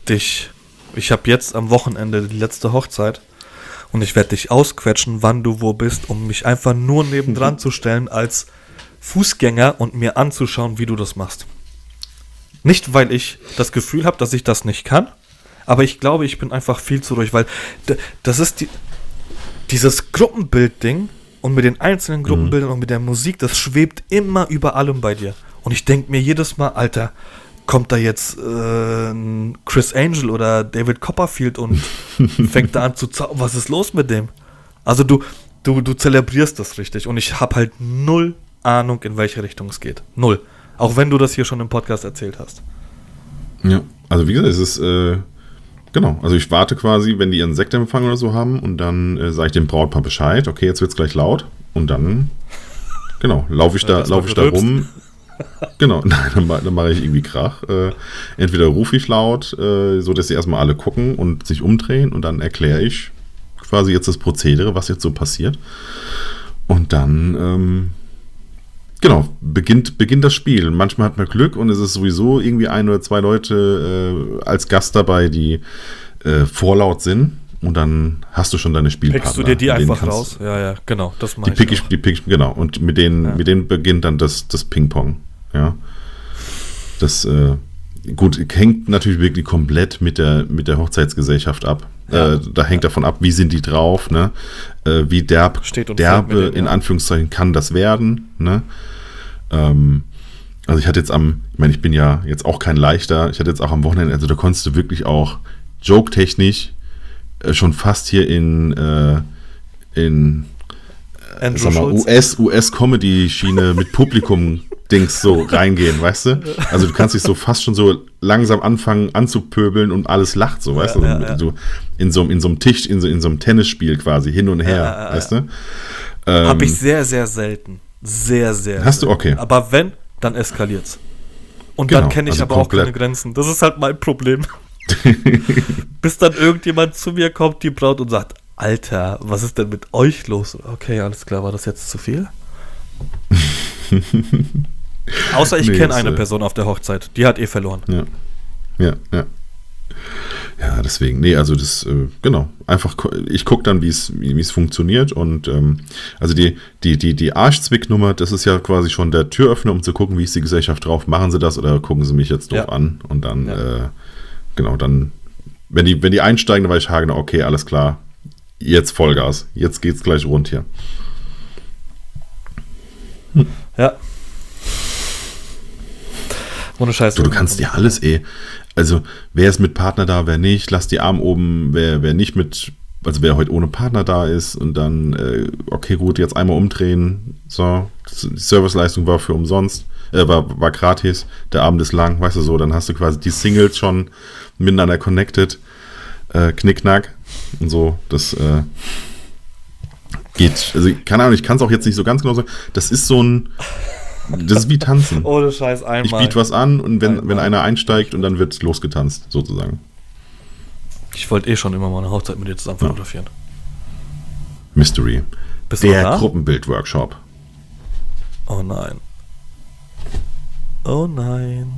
dich. Ich habe jetzt am Wochenende die letzte Hochzeit und ich werde dich ausquetschen, wann du wo bist, um mich einfach nur nebendran zu stellen als Fußgänger und mir anzuschauen, wie du das machst. Nicht, weil ich das Gefühl habe, dass ich das nicht kann, aber ich glaube, ich bin einfach viel zu ruhig, weil das ist die, dieses Gruppenbild-Ding und mit den einzelnen Gruppenbildern und mit der Musik, das schwebt immer über allem bei dir. Und ich denke mir jedes Mal, Alter, kommt da jetzt äh, Chris Angel oder David Copperfield und fängt da an zu zaubern. Was ist los mit dem? Also du, du, du zelebrierst das richtig und ich habe halt null Ahnung, in welche Richtung es geht. Null. Auch wenn du das hier schon im Podcast erzählt hast. Ja, also wie gesagt, es ist, äh, genau, also ich warte quasi, wenn die ihren Sektempfang oder so haben und dann äh, sage ich dem Brautpaar Bescheid, okay, jetzt wird es gleich laut und dann, genau, laufe ich da, laufe war ich da rum. Genau, nein, dann, dann mache ich irgendwie Krach. Äh, entweder rufe ich laut, äh, so dass sie erstmal alle gucken und sich umdrehen und dann erkläre ich quasi jetzt das Prozedere, was jetzt so passiert. Und dann, ähm, genau, beginnt, beginnt das Spiel. Manchmal hat man Glück und es ist sowieso irgendwie ein oder zwei Leute äh, als Gast dabei, die äh, vorlaut sind. Und dann hast du schon deine Spielpartner. Pickst du dir die einfach raus? Ja, ja, genau. Das Die mache pick ich, die pick ich, genau. Und mit denen, Ja. mit denen beginnt dann das, das Ping-Pong. Ja. Das, äh, gut, hängt natürlich wirklich komplett mit der, mit der Hochzeitsgesellschaft ab. Ja. Äh, da hängt davon ab, wie sind die drauf, ne? Äh, wie derb, derbe, denen, in ja. Anführungszeichen, kann das werden, ne? Ähm, also ich hatte jetzt am, ich meine, ich bin ja jetzt auch kein Leichter, ich hatte jetzt auch am Wochenende, also da konntest du wirklich auch joke-technisch äh, schon fast hier in, äh, in mal, Schulz. US, US-Comedy-Schiene mit Publikum-Dings so reingehen, weißt du? Also du kannst dich so fast schon so langsam anfangen anzupöbeln und alles lacht so, weißt Ja, du? ja, ja. So in so, einem- in so einem Tisch, in so, in so einem Tennisspiel quasi hin und her, weißt du? Ähm, Habe ich sehr, sehr selten. Sehr, sehr. Hast du? selten. Okay. Aber wenn, dann eskaliert's. Und Genau, dann kenne ich also aber auch keine. Grenzen. Das ist halt mein Problem. Bis dann irgendjemand zu mir kommt, die Braut, und sagt, Alter, was ist denn mit euch los? Okay, alles klar, war das jetzt zu viel? Außer ich Nee, kenne eine äh, Person auf der Hochzeit, die hat eh verloren. Ja. Ja, ja. Ja, deswegen, nee, also das, äh, genau, einfach, ich gucke dann, wie es wie es funktioniert und ähm, also die, die, die, die Arschzwicknummer, das ist ja quasi schon der Türöffner, um zu gucken, wie ist die Gesellschaft drauf, machen sie das oder gucken sie mich jetzt doof Ja. an und dann, Ja. äh, genau, dann, wenn die, wenn die einsteigen, dann weiß ich hagen, okay, alles klar, jetzt Vollgas, jetzt geht's gleich rund hier. Ja. Ohne Scheiß. Du, du kannst ja alles eh. Also, wer ist mit Partner da, wer nicht, lass die Arme oben, wer, wer nicht mit, also wer heute ohne Partner da ist und dann, äh, okay, gut, jetzt einmal umdrehen. So, die Serviceleistung war für umsonst, äh, war, war gratis, der Abend ist lang, weißt du so, dann hast du quasi die Singles schon miteinander connected, äh, knickknack und so, das äh, geht. Also, keine Ahnung, ich kann es auch jetzt nicht so ganz genau sagen. Das ist so ein, das ist wie tanzen. Ohne Scheiß Ich einmal. biete was an und wenn, Einmal. wenn einer einsteigt und dann wird losgetanzt, sozusagen. Ich wollte eh schon immer mal eine Hochzeit mit dir zusammen fotografieren. Mystery. Bist Der? Gruppenbild-Workshop. Oh nein. Oh nein.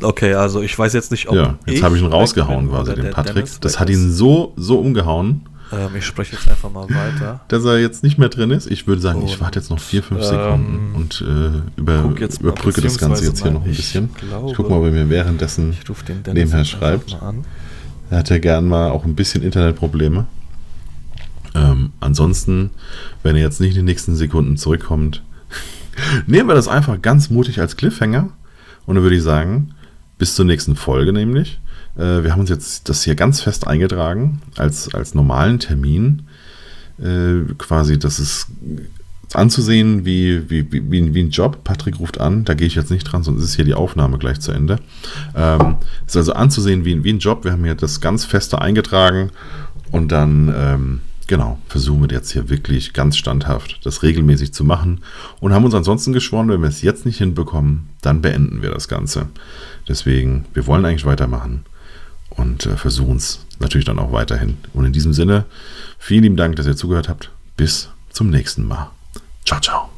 Okay, also ich weiß jetzt nicht, ob. Ja, jetzt habe ich ihn rausgehauen quasi, den Patrick. Dennis Das hat ihn so, so umgehauen, Ähm, ich spreche jetzt einfach mal weiter. dass er jetzt nicht mehr drin ist. Ich würde sagen, ich Und, warte jetzt noch vier, fünf ähm, Sekunden und äh, über, jetzt überbrücke das Ganze jetzt hier noch ein ich bisschen. glaube- ich gucke mal, ob er mir währenddessen Ich nebenher schreibt. Er hat ja gern mal auch ein bisschen Internetprobleme. Ähm, ansonsten, wenn er jetzt nicht in den nächsten Sekunden zurückkommt, nehmen wir das einfach ganz mutig als Cliffhanger. Und dann würde ich sagen, bis zur nächsten Folge nämlich. Äh, wir haben uns jetzt das hier ganz fest eingetragen als, als normalen Termin. Äh, quasi, das ist anzusehen wie, wie, wie, wie, ein- Job. Patrick ruft an, da gehe ich jetzt nicht dran, sonst ist hier die Aufnahme gleich zu Ende. Ähm, ist also anzusehen wie, wie ein Job. Wir haben hier das ganz feste eingetragen und dann ähm, genau, versuchen wir jetzt hier wirklich ganz standhaft das regelmäßig zu machen und haben uns ansonsten geschworen, wenn wir es jetzt nicht hinbekommen, dann beenden wir das Ganze. Deswegen, wir wollen eigentlich weitermachen und äh, versuchen es natürlich dann auch weiterhin. Und in diesem Sinne, vielen lieben Dank, dass ihr zugehört habt. Bis zum nächsten Mal. Ciao, ciao.